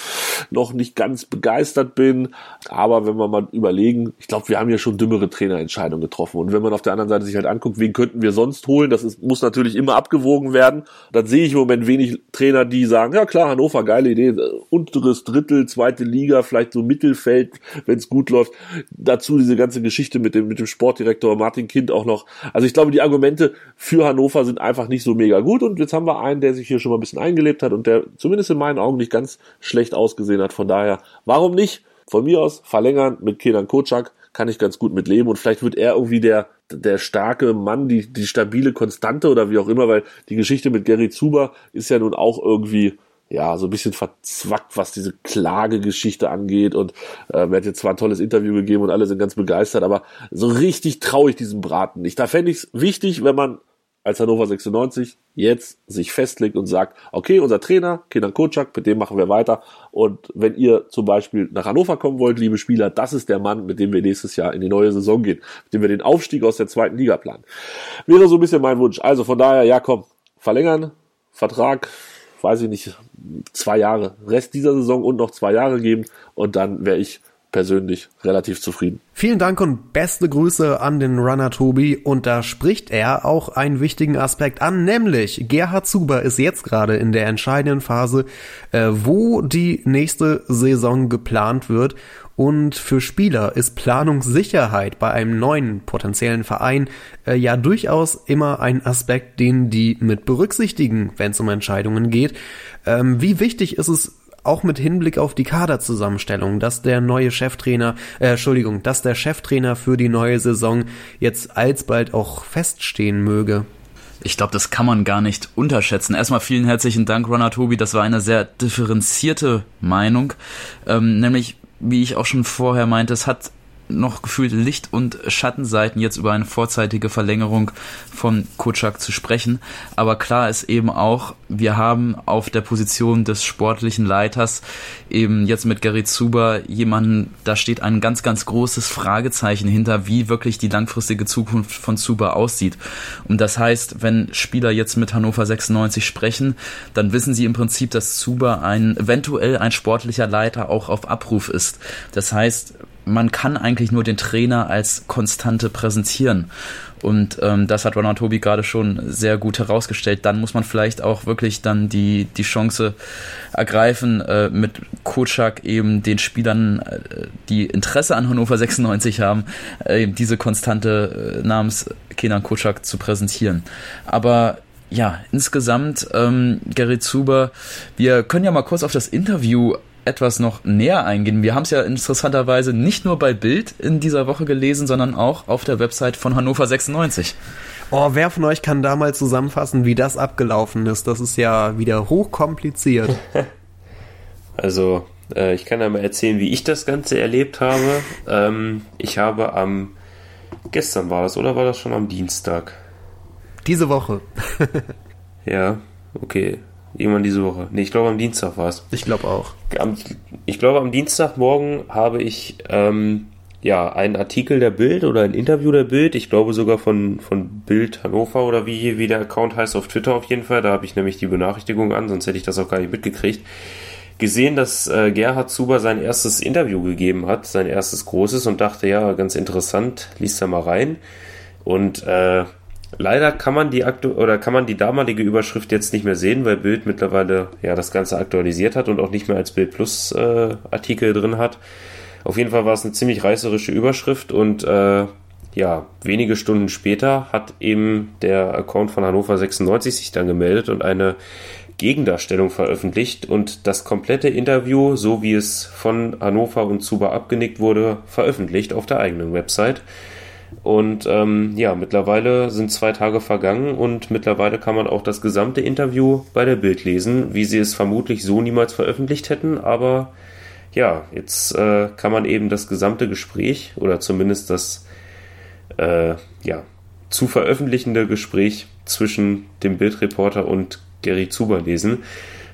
noch nicht ganz begeistert bin. Aber wenn wir mal überlegen, ich glaube, wir haben ja schon dümmere Trainerentscheidungen getroffen. Und wenn man auf der anderen Seite sich halt anguckt, wen könnten wir sonst holen, das ist, muss natürlich immer abgewogen werden. Dann sehe ich im Moment wenig Trainer, die sagen, ja klar, Hannover Hannover, geile Idee. Unteres Drittel, zweite Liga, vielleicht so Mittelfeld, wenn es gut läuft. Dazu diese ganze Geschichte mit dem, mit dem Sportdirektor Martin Kind auch noch. Also ich glaube, die Argumente für Hannover sind einfach nicht so mega gut. Und jetzt haben wir einen, der sich hier schon mal ein bisschen eingelebt hat und der zumindest in meinen Augen nicht ganz schlecht ausgesehen hat. Von daher, warum nicht? Von mir aus verlängern mit Kenan Kocak kann ich ganz gut mit und vielleicht wird er irgendwie der der starke Mann, die die stabile Konstante oder wie auch immer, weil die Geschichte mit Gary Zuber ist ja nun auch irgendwie ja, so ein bisschen verzwackt, was diese Klagegeschichte angeht. Und äh, er hat jetzt zwar ein tolles Interview gegeben und alle sind ganz begeistert, aber so richtig traue ich diesem Braten nicht. Da fände ich es wichtig, wenn man als Hannover 96 jetzt sich festlegt und sagt, okay, unser Trainer, Kenan Kocak, mit dem machen wir weiter. Und wenn ihr zum Beispiel nach Hannover kommen wollt, liebe Spieler, das ist der Mann, mit dem wir nächstes Jahr in die neue Saison gehen, mit dem wir den Aufstieg aus der zweiten Liga planen. Wäre so ein bisschen mein Wunsch. Also von daher, ja komm, verlängern, Vertrag, weiß ich nicht, zwei Jahre, Rest dieser Saison und noch zwei Jahre geben und dann wäre ich persönlich relativ zufrieden. Vielen Dank und beste Grüße an den Runner Tobi. Und da spricht er auch einen wichtigen Aspekt an, nämlich Gerhard Zuber ist jetzt gerade in der entscheidenden Phase, äh, wo die nächste Saison geplant wird. Und für Spieler ist Planungssicherheit bei einem neuen potenziellen Verein äh, ja durchaus immer ein Aspekt, den die mit berücksichtigen, wenn es um Entscheidungen geht. Ähm, wie wichtig ist es auch mit Hinblick auf die Kaderzusammenstellung, dass der neue Cheftrainer, äh, Entschuldigung, dass der Cheftrainer für die neue Saison jetzt alsbald auch feststehen möge? Ich glaube, das kann man gar nicht unterschätzen. Erstmal vielen herzlichen Dank, Ronald Tobi. Das war eine sehr differenzierte Meinung. Ähm, nämlich wie ich auch schon vorher meinte, es hat noch gefühlt Licht- und Schattenseiten, jetzt über eine vorzeitige Verlängerung von Kutschak zu sprechen. Aber klar ist eben auch, wir haben auf der Position des sportlichen Leiters eben jetzt mit Gary Zuber jemanden, da steht ein ganz, ganz großes Fragezeichen hinter, wie wirklich die langfristige Zukunft von Zuber aussieht. Und das heißt, wenn Spieler jetzt mit Hannover 96 sprechen, dann wissen sie im Prinzip, dass Zuber ein, eventuell ein sportlicher Leiter auch auf Abruf ist. Das heißt, man kann eigentlich nur den Trainer als Konstante präsentieren. Und ähm, das hat Ronald Tobi gerade schon sehr gut herausgestellt. Dann muss man vielleicht auch wirklich dann die, die Chance ergreifen, äh, mit Kocak eben den Spielern, äh, die Interesse an Hannover 96 haben, äh, diese Konstante äh, namens Kenan Kocak zu präsentieren. Aber ja, insgesamt, ähm, Gary Zuber, wir können ja mal kurz auf das Interview etwas noch näher eingehen. Wir haben es ja interessanterweise nicht nur bei Bild in dieser Woche gelesen, sondern auch auf der Website von Hannover 96. Oh, wer von euch kann da mal zusammenfassen, wie das abgelaufen ist? Das ist ja wieder hochkompliziert. Also, äh, ich kann einmal erzählen, wie ich das Ganze erlebt habe. Ähm, ich habe am, gestern war das, oder war das schon am Dienstag? Diese Woche. ja, okay. Irgendwann diese Woche. Nee, ich glaube am Dienstag war es. Ich glaube auch. Am, ich glaube am Dienstagmorgen habe ich ähm, ja einen Artikel der Bild oder ein Interview der Bild, ich glaube sogar von, von Bild Hannover oder wie, wie der Account heißt auf Twitter auf jeden Fall. Da habe ich nämlich die Benachrichtigung an, sonst hätte ich das auch gar nicht mitgekriegt. Gesehen, dass äh, Gerhard Zuber sein erstes Interview gegeben hat, sein erstes großes und dachte, ja, ganz interessant, liest da mal rein. Und äh, Leider kann man die aktu oder kann man die damalige Überschrift jetzt nicht mehr sehen, weil Bild mittlerweile ja das Ganze aktualisiert hat und auch nicht mehr als Bild Plus äh, Artikel drin hat. Auf jeden Fall war es eine ziemlich reißerische Überschrift und äh, ja, wenige Stunden später hat eben der Account von Hannover 96 sich dann gemeldet und eine Gegendarstellung veröffentlicht und das komplette Interview, so wie es von Hannover und Zuba abgenickt wurde, veröffentlicht auf der eigenen Website. Und ähm, ja, mittlerweile sind zwei Tage vergangen und mittlerweile kann man auch das gesamte Interview bei der Bild lesen, wie sie es vermutlich so niemals veröffentlicht hätten. Aber ja, jetzt äh, kann man eben das gesamte Gespräch oder zumindest das äh, ja, zu veröffentlichende Gespräch zwischen dem Bildreporter und Gary Zuber lesen.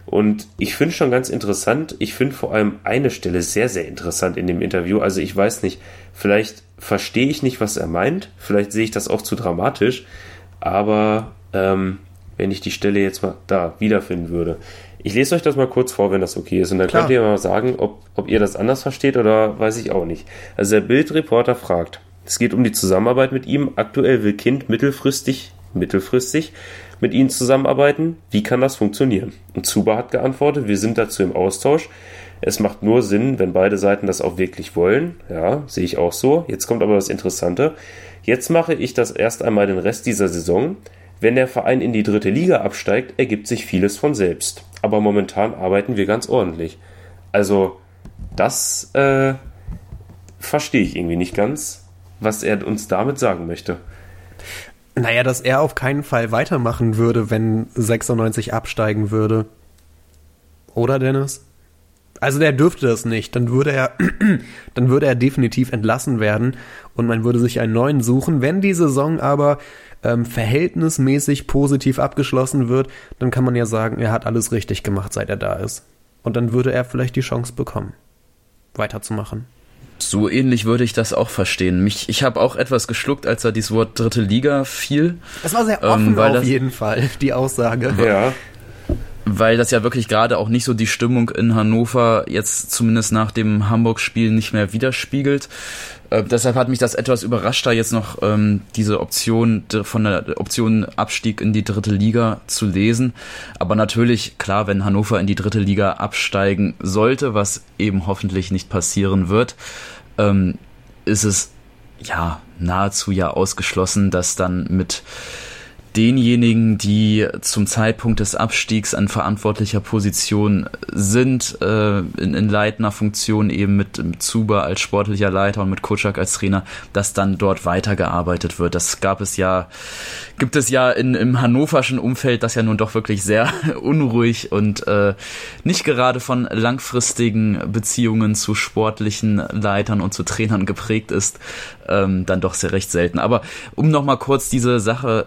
Und ich finde schon ganz interessant, ich finde vor allem eine Stelle sehr, sehr interessant in dem Interview. Also ich weiß nicht, vielleicht verstehe ich nicht, was er meint, vielleicht sehe ich das auch zu dramatisch, aber ähm, wenn ich die Stelle jetzt mal da wiederfinden würde. Ich lese euch das mal kurz vor, wenn das okay ist. Und dann Klar. könnt ihr mal sagen, ob, ob ihr das anders versteht oder weiß ich auch nicht. Also der Bildreporter fragt, es geht um die Zusammenarbeit mit ihm. Aktuell will Kind mittelfristig, mittelfristig mit ihnen zusammenarbeiten. Wie kann das funktionieren? Und Zuba hat geantwortet, wir sind dazu im Austausch. Es macht nur Sinn, wenn beide Seiten das auch wirklich wollen. Ja, sehe ich auch so. Jetzt kommt aber das Interessante. Jetzt mache ich das erst einmal den Rest dieser Saison. Wenn der Verein in die dritte Liga absteigt, ergibt sich vieles von selbst. Aber momentan arbeiten wir ganz ordentlich. Also, das äh, verstehe ich irgendwie nicht ganz, was er uns damit sagen möchte. Naja, dass er auf keinen Fall weitermachen würde, wenn 96 absteigen würde. Oder, Dennis? Also der dürfte das nicht. Dann würde er, dann würde er definitiv entlassen werden und man würde sich einen neuen suchen. Wenn die Saison aber ähm, verhältnismäßig positiv abgeschlossen wird, dann kann man ja sagen, er hat alles richtig gemacht, seit er da ist. Und dann würde er vielleicht die Chance bekommen, weiterzumachen. So ähnlich würde ich das auch verstehen. Mich, ich habe auch etwas geschluckt, als da dieses Wort dritte Liga fiel. Das war sehr offen ähm, auf jeden Fall, die Aussage. Ja weil das ja wirklich gerade auch nicht so die Stimmung in Hannover jetzt zumindest nach dem Hamburg-Spiel nicht mehr widerspiegelt. Äh, deshalb hat mich das etwas überrascht, da jetzt noch ähm, diese Option von der Option Abstieg in die dritte Liga zu lesen. Aber natürlich, klar, wenn Hannover in die dritte Liga absteigen sollte, was eben hoffentlich nicht passieren wird, ähm, ist es ja nahezu ja ausgeschlossen, dass dann mit denjenigen, die zum Zeitpunkt des Abstiegs an verantwortlicher Position sind, äh, in, in leitender Funktion eben mit Zuba als sportlicher Leiter und mit Kutschak als Trainer, dass dann dort weitergearbeitet wird. Das gab es ja, gibt es ja in, im hannoverschen Umfeld, das ja nun doch wirklich sehr unruhig und äh, nicht gerade von langfristigen Beziehungen zu sportlichen Leitern und zu Trainern geprägt ist, ähm, dann doch sehr recht selten. Aber um nochmal kurz diese Sache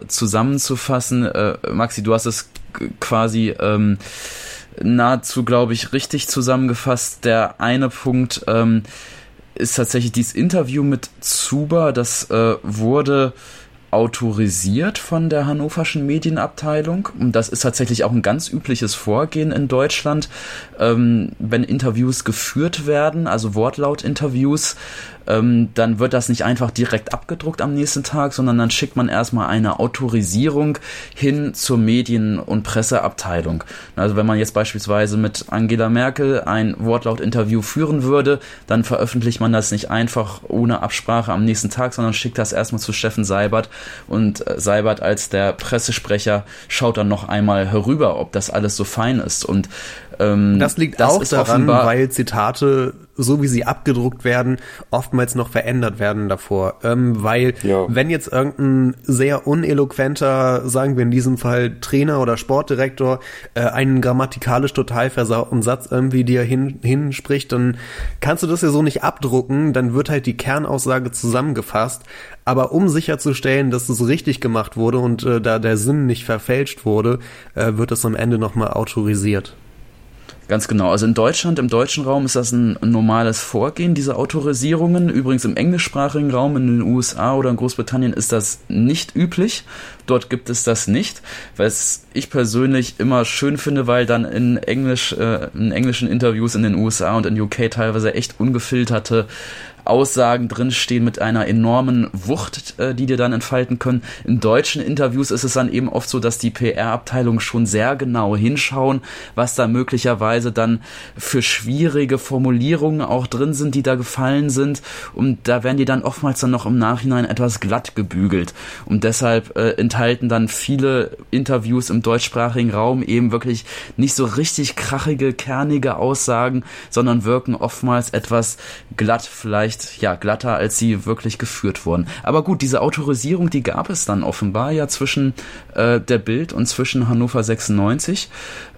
zusammenzufassen, äh, Maxi, du hast es quasi ähm, nahezu, glaube ich, richtig zusammengefasst. Der eine Punkt ähm, ist tatsächlich dieses Interview mit Zuba, das äh, wurde autorisiert von der hannoverschen Medienabteilung. Und das ist tatsächlich auch ein ganz übliches Vorgehen in Deutschland, ähm, wenn Interviews geführt werden, also Wortlaut-Interviews, ähm, dann wird das nicht einfach direkt abgedruckt am nächsten Tag, sondern dann schickt man erstmal eine Autorisierung hin zur Medien- und Presseabteilung. Also wenn man jetzt beispielsweise mit Angela Merkel ein Wortlaut-Interview führen würde, dann veröffentlicht man das nicht einfach ohne Absprache am nächsten Tag, sondern schickt das erstmal zu Steffen Seibert und äh, Seibert als der Pressesprecher schaut dann noch einmal herüber, ob das alles so fein ist. Und ähm, das liegt das auch daran, weil Zitate, so wie sie abgedruckt werden, oftmals noch verändert werden davor. Ähm, weil ja. wenn jetzt irgendein sehr uneloquenter, sagen wir in diesem Fall Trainer oder Sportdirektor, äh, einen grammatikalisch total versauten Satz irgendwie dir hin, hinspricht, dann kannst du das ja so nicht abdrucken, dann wird halt die Kernaussage zusammengefasst. Aber um sicherzustellen, dass es richtig gemacht wurde und äh, da der Sinn nicht verfälscht wurde, äh, wird es am Ende nochmal autorisiert. Ganz genau. Also in Deutschland, im deutschen Raum ist das ein, normales Vorgehen, diese Autorisierungen. Übrigens im englischsprachigen Raum, in den USA oder in Großbritannien ist das nicht üblich. Dort gibt es das nicht, was ich persönlich immer schön finde, weil dann in Englisch, äh, in englischen Interviews in den USA und in UK teilweise echt ungefilterte Aussagen drinstehen mit einer enormen Wucht, äh, die dir dann entfalten können. In deutschen Interviews ist es dann eben oft so, dass die PR-Abteilung schon sehr genau hinschauen, was da möglicherweise dann für schwierige Formulierungen auch drin sind, die da gefallen sind. Und da werden die dann oftmals dann noch im Nachhinein etwas glatt gebügelt. Und deshalb äh, enthalten dann viele Interviews im deutschsprachigen Raum eben wirklich nicht so richtig krachige, kernige Aussagen, sondern wirken oftmals etwas glatt vielleicht vielleicht ja glatter, als sie wirklich geführt wurden. Aber gut, diese Autorisierung, die gab es dann offenbar ja zwischen äh, der Bild und zwischen Hannover 96.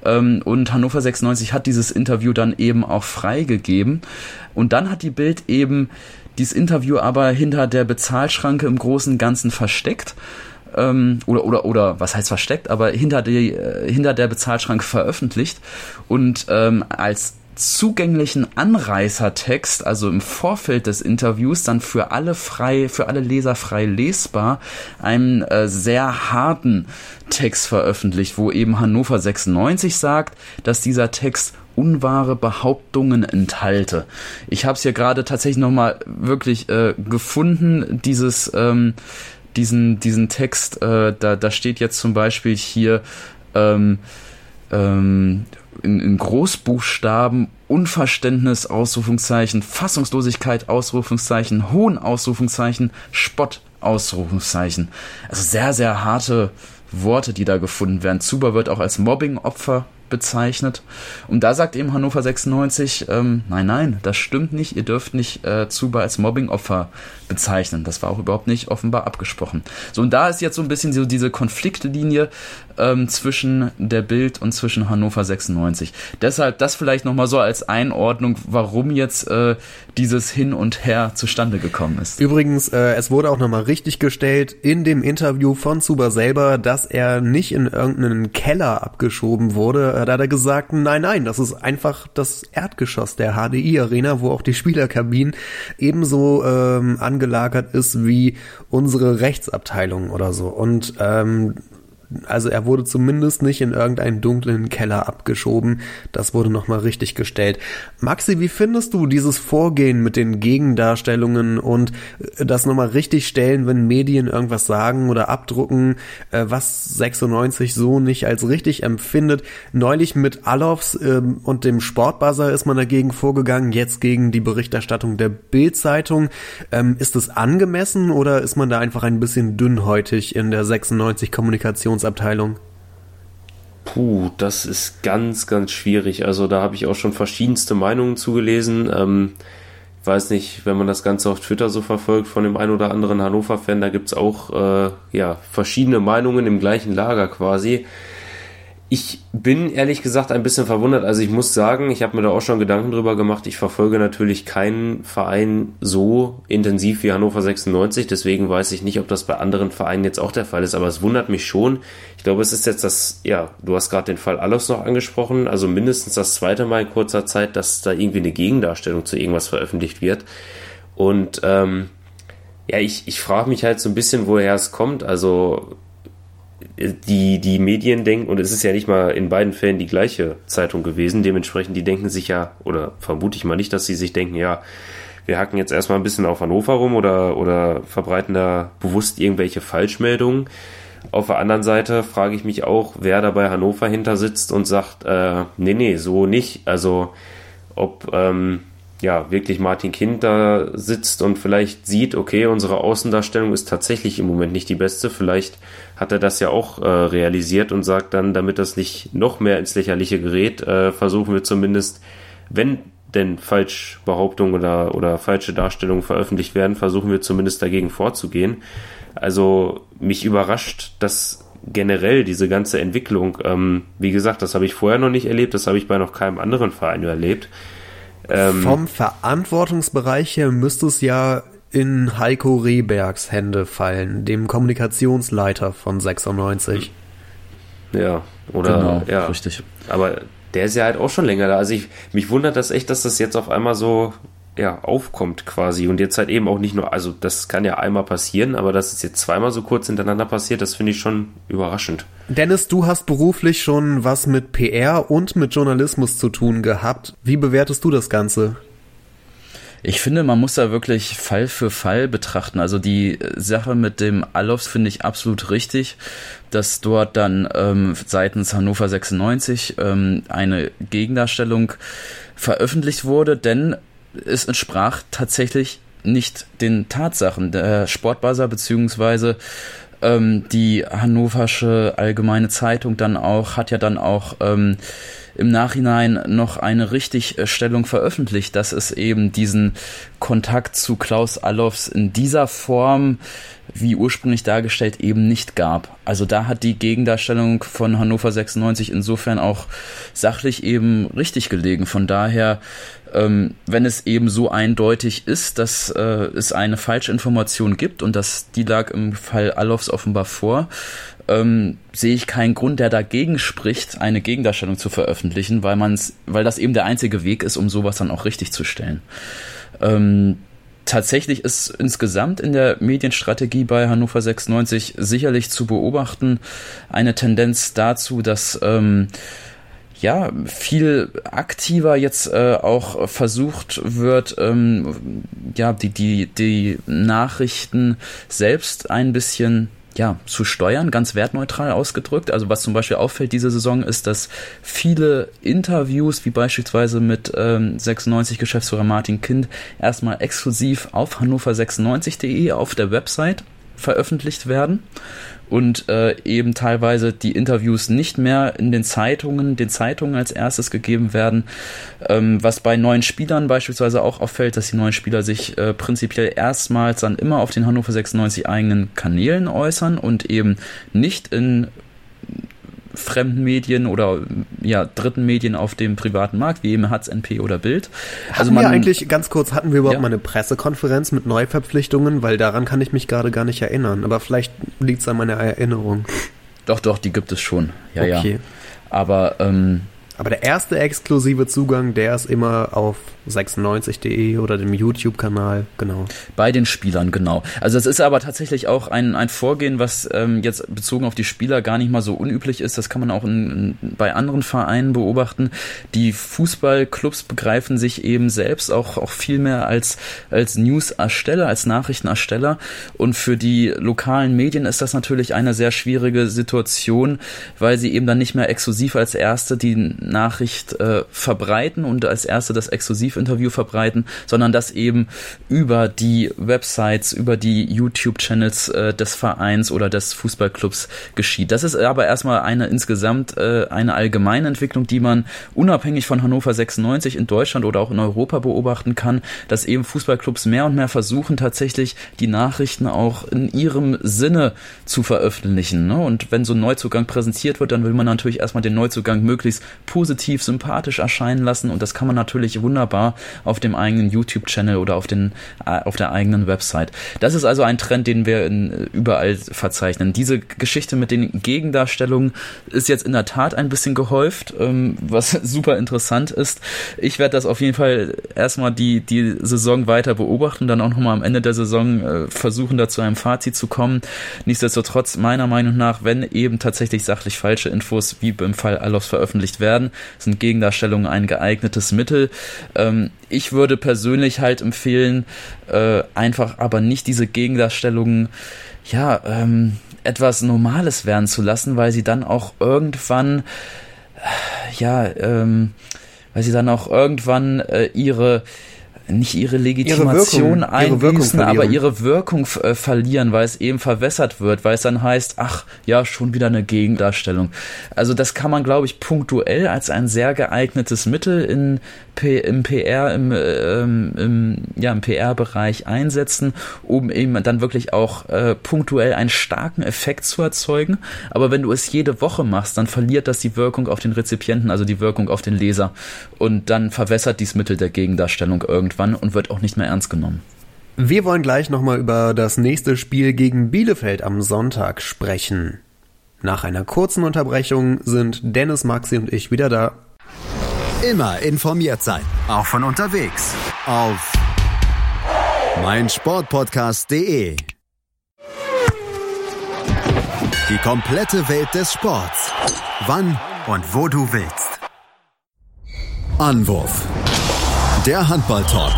Ähm, und Hannover 96 hat dieses Interview dann eben auch freigegeben. Und dann hat die Bild eben dieses Interview aber hinter der Bezahlschranke im Großen und Ganzen versteckt ähm, oder oder oder was heißt versteckt, aber hinter die äh, hinter der Bezahlschranke veröffentlicht und ähm, als zugänglichen Anreißertext, also im Vorfeld des Interviews, dann für alle frei, für alle Leser frei lesbar, einen äh, sehr harten Text veröffentlicht, wo eben Hannover 96 sagt, dass dieser Text unwahre Behauptungen enthalte. Ich habe es hier gerade tatsächlich nochmal wirklich äh, gefunden, dieses, ähm, diesen, diesen Text, äh, da, da steht jetzt zum Beispiel hier ähm, ähm, in, in Großbuchstaben Unverständnis, Ausrufungszeichen, Fassungslosigkeit, Ausrufungszeichen, Hohn, Ausrufungszeichen, Spott, Ausrufungszeichen. Also sehr, sehr harte Worte, die da gefunden werden. Zuber wird auch als Mobbing-Opfer bezeichnet. Und da sagt eben Hannover 96, ähm, nein, nein, das stimmt nicht, ihr dürft nicht äh, Zuba als Mobbingopfer bezeichnen. Das war auch überhaupt nicht offenbar abgesprochen. So, und da ist jetzt so ein bisschen so diese Konfliktlinie ähm, zwischen der Bild und zwischen Hannover 96. Deshalb das vielleicht nochmal so als Einordnung, warum jetzt äh, dieses Hin und Her zustande gekommen ist. Übrigens, äh, es wurde auch nochmal richtig gestellt in dem Interview von Zuba selber, dass er nicht in irgendeinen Keller abgeschoben wurde. Da hat er gesagt, nein, nein, das ist einfach das Erdgeschoss der HDI-Arena, wo auch die Spielerkabinen ebenso ähm, angelagert ist wie unsere Rechtsabteilung oder so. Und ähm, also er wurde zumindest nicht in irgendeinen dunklen Keller abgeschoben. Das wurde nochmal richtig gestellt. Maxi, wie findest du dieses Vorgehen mit den Gegendarstellungen und äh, das nochmal richtig stellen, wenn Medien irgendwas sagen oder abdrucken, äh, was 96 so nicht als richtig empfindet? Neulich mit Alofs ähm, und dem Sportbuzzer ist man dagegen vorgegangen, jetzt gegen die Berichterstattung der Bild-Zeitung. Ähm, ist es angemessen oder ist man da einfach ein bisschen dünnhäutig in der 96 Kommunikation Kommunikationsabteilung? Puh, das ist ganz, ganz schwierig. Also da habe ich auch schon verschiedenste Meinungen zugelesen. Ähm, ich weiß nicht, wenn man das Ganze auf Twitter so verfolgt von dem einen oder anderen Hannover-Fan, da gibt es auch äh, ja, verschiedene Meinungen im gleichen Lager quasi. Ich bin ehrlich gesagt ein bisschen verwundert. Also ich muss sagen, ich habe mir da auch schon Gedanken drüber gemacht. Ich verfolge natürlich keinen Verein so intensiv wie Hannover 96. Deswegen weiß ich nicht, ob das bei anderen Vereinen jetzt auch der Fall ist. Aber es wundert mich schon. Ich glaube, es ist jetzt das, ja, du hast gerade den Fall Alles noch angesprochen. Also mindestens das zweite Mal in kurzer Zeit, dass da irgendwie eine Gegendarstellung zu irgendwas veröffentlicht wird. Und ähm, ja, ich, ich frage mich halt so ein bisschen, woher es kommt. Also die, die Medien denken, und es ist ja nicht mal in beiden Fällen die gleiche Zeitung gewesen, dementsprechend, die denken sich ja, oder vermute ich mal nicht, dass sie sich denken, ja, wir hacken jetzt erstmal ein bisschen auf Hannover rum oder, oder verbreiten da bewusst irgendwelche Falschmeldungen. Auf der anderen Seite frage ich mich auch, wer da bei Hannover hinter sitzt und sagt, äh, nee, nee, so nicht. Also ob ähm, ja, wirklich Martin Kind da sitzt und vielleicht sieht, okay, unsere Außendarstellung ist tatsächlich im Moment nicht die beste. Vielleicht hat er das ja auch äh, realisiert und sagt dann, damit das nicht noch mehr ins Lächerliche gerät, äh, versuchen wir zumindest, wenn denn Falschbehauptungen oder, oder falsche Darstellungen veröffentlicht werden, versuchen wir zumindest dagegen vorzugehen. Also mich überrascht, dass generell diese ganze Entwicklung, ähm, wie gesagt, das habe ich vorher noch nicht erlebt, das habe ich bei noch keinem anderen Verein erlebt ähm, Vom Verantwortungsbereich her müsste es ja in Heiko Rehbergs Hände fallen, dem Kommunikationsleiter von 96. Ja, oder genau, ja, richtig. Aber der ist ja halt auch schon länger da. Also ich, mich wundert das echt, dass das jetzt auf einmal so ja, aufkommt quasi und jetzt halt eben auch nicht nur, also das kann ja einmal passieren, aber dass es jetzt zweimal so kurz hintereinander passiert, das finde ich schon überraschend. Dennis, du hast beruflich schon was mit PR und mit Journalismus zu tun gehabt. Wie bewertest du das Ganze? Ich finde, man muss da wirklich Fall für Fall betrachten. Also die Sache mit dem Alofs finde ich absolut richtig, dass dort dann ähm, seitens Hannover 96 ähm, eine Gegendarstellung veröffentlicht wurde, denn es entsprach tatsächlich nicht den Tatsachen. Der Sportbuzzer beziehungsweise ähm, die Hannoversche Allgemeine Zeitung dann auch hat ja dann auch ähm, im Nachhinein noch eine Richtigstellung veröffentlicht, dass es eben diesen Kontakt zu Klaus Allofs in dieser Form wie ursprünglich dargestellt, eben nicht gab. Also da hat die Gegendarstellung von Hannover 96 insofern auch sachlich eben richtig gelegen. Von daher, ähm, wenn es eben so eindeutig ist, dass äh, es eine falsche Information gibt und dass die lag im Fall Allofs offenbar vor, ähm, sehe ich keinen Grund, der dagegen spricht, eine Gegendarstellung zu veröffentlichen, weil man's, weil das eben der einzige Weg ist, um sowas dann auch richtig zu stellen. Ähm, tatsächlich ist insgesamt in der Medienstrategie bei Hannover 96 sicherlich zu beobachten eine Tendenz dazu, dass ähm, ja, viel aktiver jetzt äh, auch versucht wird, ähm, ja, die, die, die Nachrichten selbst ein bisschen ja, zu steuern, ganz wertneutral ausgedrückt. Also was zum Beispiel auffällt diese Saison ist, dass viele Interviews, wie beispielsweise mit ähm, 96 Geschäftsführer Martin Kind, erstmal exklusiv auf hannover96.de auf der Website veröffentlicht werden und äh, eben teilweise die Interviews nicht mehr in den Zeitungen, den Zeitungen als erstes gegeben werden, ähm, was bei neuen Spielern beispielsweise auch auffällt, dass die neuen Spieler sich äh, prinzipiell erstmals dann immer auf den Hannover 96 eigenen Kanälen äußern und eben nicht in fremden Medien oder ja dritten Medien auf dem privaten Markt, wie eben Hatz, NP oder Bild. Also hatten man, wir eigentlich, ganz kurz, hatten wir überhaupt ja. mal eine Pressekonferenz mit Neuverpflichtungen? Weil daran kann ich mich gerade gar nicht erinnern. Aber vielleicht liegt es an meiner Erinnerung. Doch, doch, die gibt es schon. Ja, okay. ja. Aber ähm, aber der erste exklusive Zugang, der ist immer auf 96.de oder dem YouTube-Kanal, genau. Bei den Spielern, genau. Also es ist aber tatsächlich auch ein, ein Vorgehen, was ähm, jetzt bezogen auf die Spieler gar nicht mal so unüblich ist. Das kann man auch in, in, bei anderen Vereinen beobachten. Die Fußballclubs begreifen sich eben selbst auch, auch viel mehr als, als News-Ersteller, als Nachrichtenersteller. Und für die lokalen Medien ist das natürlich eine sehr schwierige Situation, weil sie eben dann nicht mehr exklusiv als Erste die Nachricht äh, verbreiten und als Erste das exklusiv Exklusivinterview verbreiten, sondern das eben über die Websites, über die YouTube-Channels äh, des Vereins oder des Fußballclubs geschieht. Das ist aber erstmal eine insgesamt äh, eine allgemeine Entwicklung, die man unabhängig von Hannover 96 in Deutschland oder auch in Europa beobachten kann, dass eben Fußballclubs mehr und mehr versuchen, tatsächlich die Nachrichten auch in ihrem Sinne zu veröffentlichen. Ne? Und wenn so ein Neuzugang präsentiert wird, dann will man natürlich erstmal den Neuzugang möglichst positiv, sympathisch erscheinen lassen und das kann man natürlich wunderbar auf dem eigenen YouTube-Channel oder auf, den, äh, auf der eigenen Website. Das ist also ein Trend, den wir in, äh, überall verzeichnen. Diese Geschichte mit den Gegendarstellungen ist jetzt in der Tat ein bisschen gehäuft, ähm, was super interessant ist. Ich werde das auf jeden Fall erstmal die, die Saison weiter beobachten, dann auch nochmal am Ende der Saison äh, versuchen, da zu einem Fazit zu kommen. Nichtsdestotrotz, meiner Meinung nach, wenn eben tatsächlich sachlich falsche Infos, wie im Fall Alofs veröffentlicht werden, sind Gegendarstellungen ein geeignetes Mittel. Ähm, ich würde persönlich halt empfehlen, äh, einfach aber nicht diese Gegendarstellungen, ja, ähm, etwas Normales werden zu lassen, weil sie dann auch irgendwann, äh, ja, ähm, weil sie dann auch irgendwann äh, ihre nicht ihre Legitimation ihre einbüßen, aber ihre Wirkung äh, verlieren, weil es eben verwässert wird, weil es dann heißt, ach ja, schon wieder eine Gegendarstellung. Also das kann man, glaube ich, punktuell als ein sehr geeignetes Mittel in P im PR, im, ähm, im, ja, im PR-Bereich einsetzen, um eben dann wirklich auch äh, punktuell einen starken Effekt zu erzeugen. Aber wenn du es jede Woche machst, dann verliert das die Wirkung auf den Rezipienten, also die Wirkung auf den Leser. Und dann verwässert dies Mittel der Gegendarstellung irgendwann und wird auch nicht mehr ernst genommen. Wir wollen gleich nochmal über das nächste Spiel gegen Bielefeld am Sonntag sprechen. Nach einer kurzen Unterbrechung sind Dennis, Maxi und ich wieder da. Immer informiert sein, auch von unterwegs. Auf meinsportpodcast.de. Die komplette Welt des Sports. Wann und wo du willst. Anwurf. Der Handball-Talk.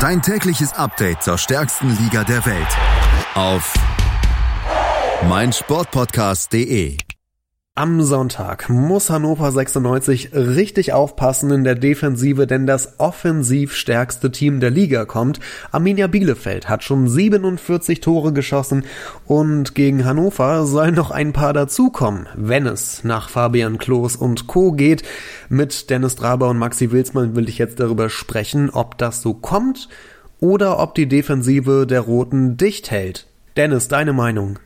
Dein tägliches Update zur stärksten Liga der Welt. Auf meinsportpodcast.de. Am Sonntag muss Hannover 96 richtig aufpassen in der Defensive, denn das offensiv stärkste Team der Liga kommt. Arminia Bielefeld hat schon 47 Tore geschossen und gegen Hannover sollen noch ein paar dazukommen, wenn es nach Fabian Klos und Co. geht. Mit Dennis Draber und Maxi Wilsmann will ich jetzt darüber sprechen, ob das so kommt oder ob die Defensive der Roten dicht hält. Dennis, deine Meinung?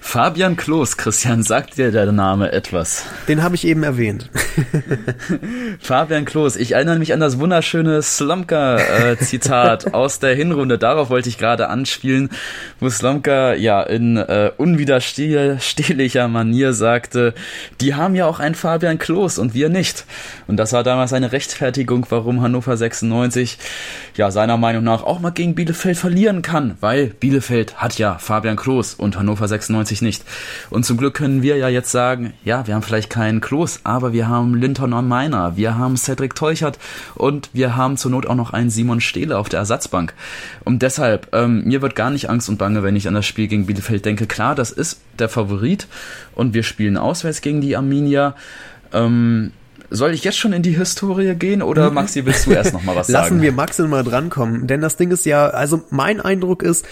Fabian Klos, Christian, sagt dir der Name etwas? Den habe ich eben erwähnt. Fabian Klos, ich erinnere mich an das wunderschöne Slomka-Zitat äh, aus der Hinrunde. Darauf wollte ich gerade anspielen, wo Slomka ja in äh, unwiderstehlicher Manier sagte, die haben ja auch einen Fabian Klos und wir nicht. Und das war damals eine Rechtfertigung, warum Hannover 96 ja seiner Meinung nach auch mal gegen Bielefeld verlieren kann, weil Bielefeld hat ja Fabian Klos und Hannover 96 nicht. Und zum Glück können wir ja jetzt sagen, ja, wir haben vielleicht keinen Klos, aber wir haben Linton und Meiner, wir haben Cedric Teuchert und wir haben zur Not auch noch einen Simon Stehle auf der Ersatzbank. Und deshalb, ähm, mir wird gar nicht Angst und Bange, wenn ich an das Spiel gegen Bielefeld denke. Klar, das ist der Favorit und wir spielen auswärts gegen die Arminia. Ähm, soll ich jetzt schon in die Historie gehen oder mhm. Maxi, willst du erst noch mal was sagen? Lassen wir Maxi mal drankommen, denn das Ding ist ja, also mein Eindruck ist,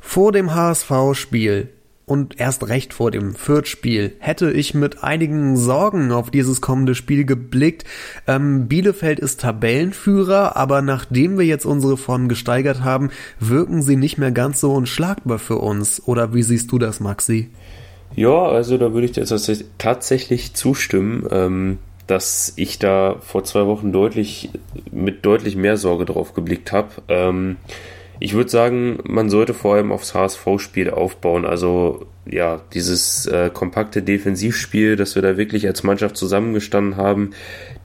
vor dem HSV-Spiel und erst recht vor dem Fürth-Spiel hätte ich mit einigen Sorgen auf dieses kommende Spiel geblickt. Ähm, Bielefeld ist Tabellenführer, aber nachdem wir jetzt unsere Form gesteigert haben, wirken sie nicht mehr ganz so unschlagbar für uns. Oder wie siehst du das, Maxi? Ja, also da würde ich dir tatsächlich zustimmen, ähm, dass ich da vor zwei Wochen deutlich mit deutlich mehr Sorge drauf geblickt habe. Ähm, ich würde sagen, man sollte vor allem aufs HSV-Spiel aufbauen. Also ja, dieses äh, kompakte Defensivspiel, dass wir da wirklich als Mannschaft zusammengestanden haben,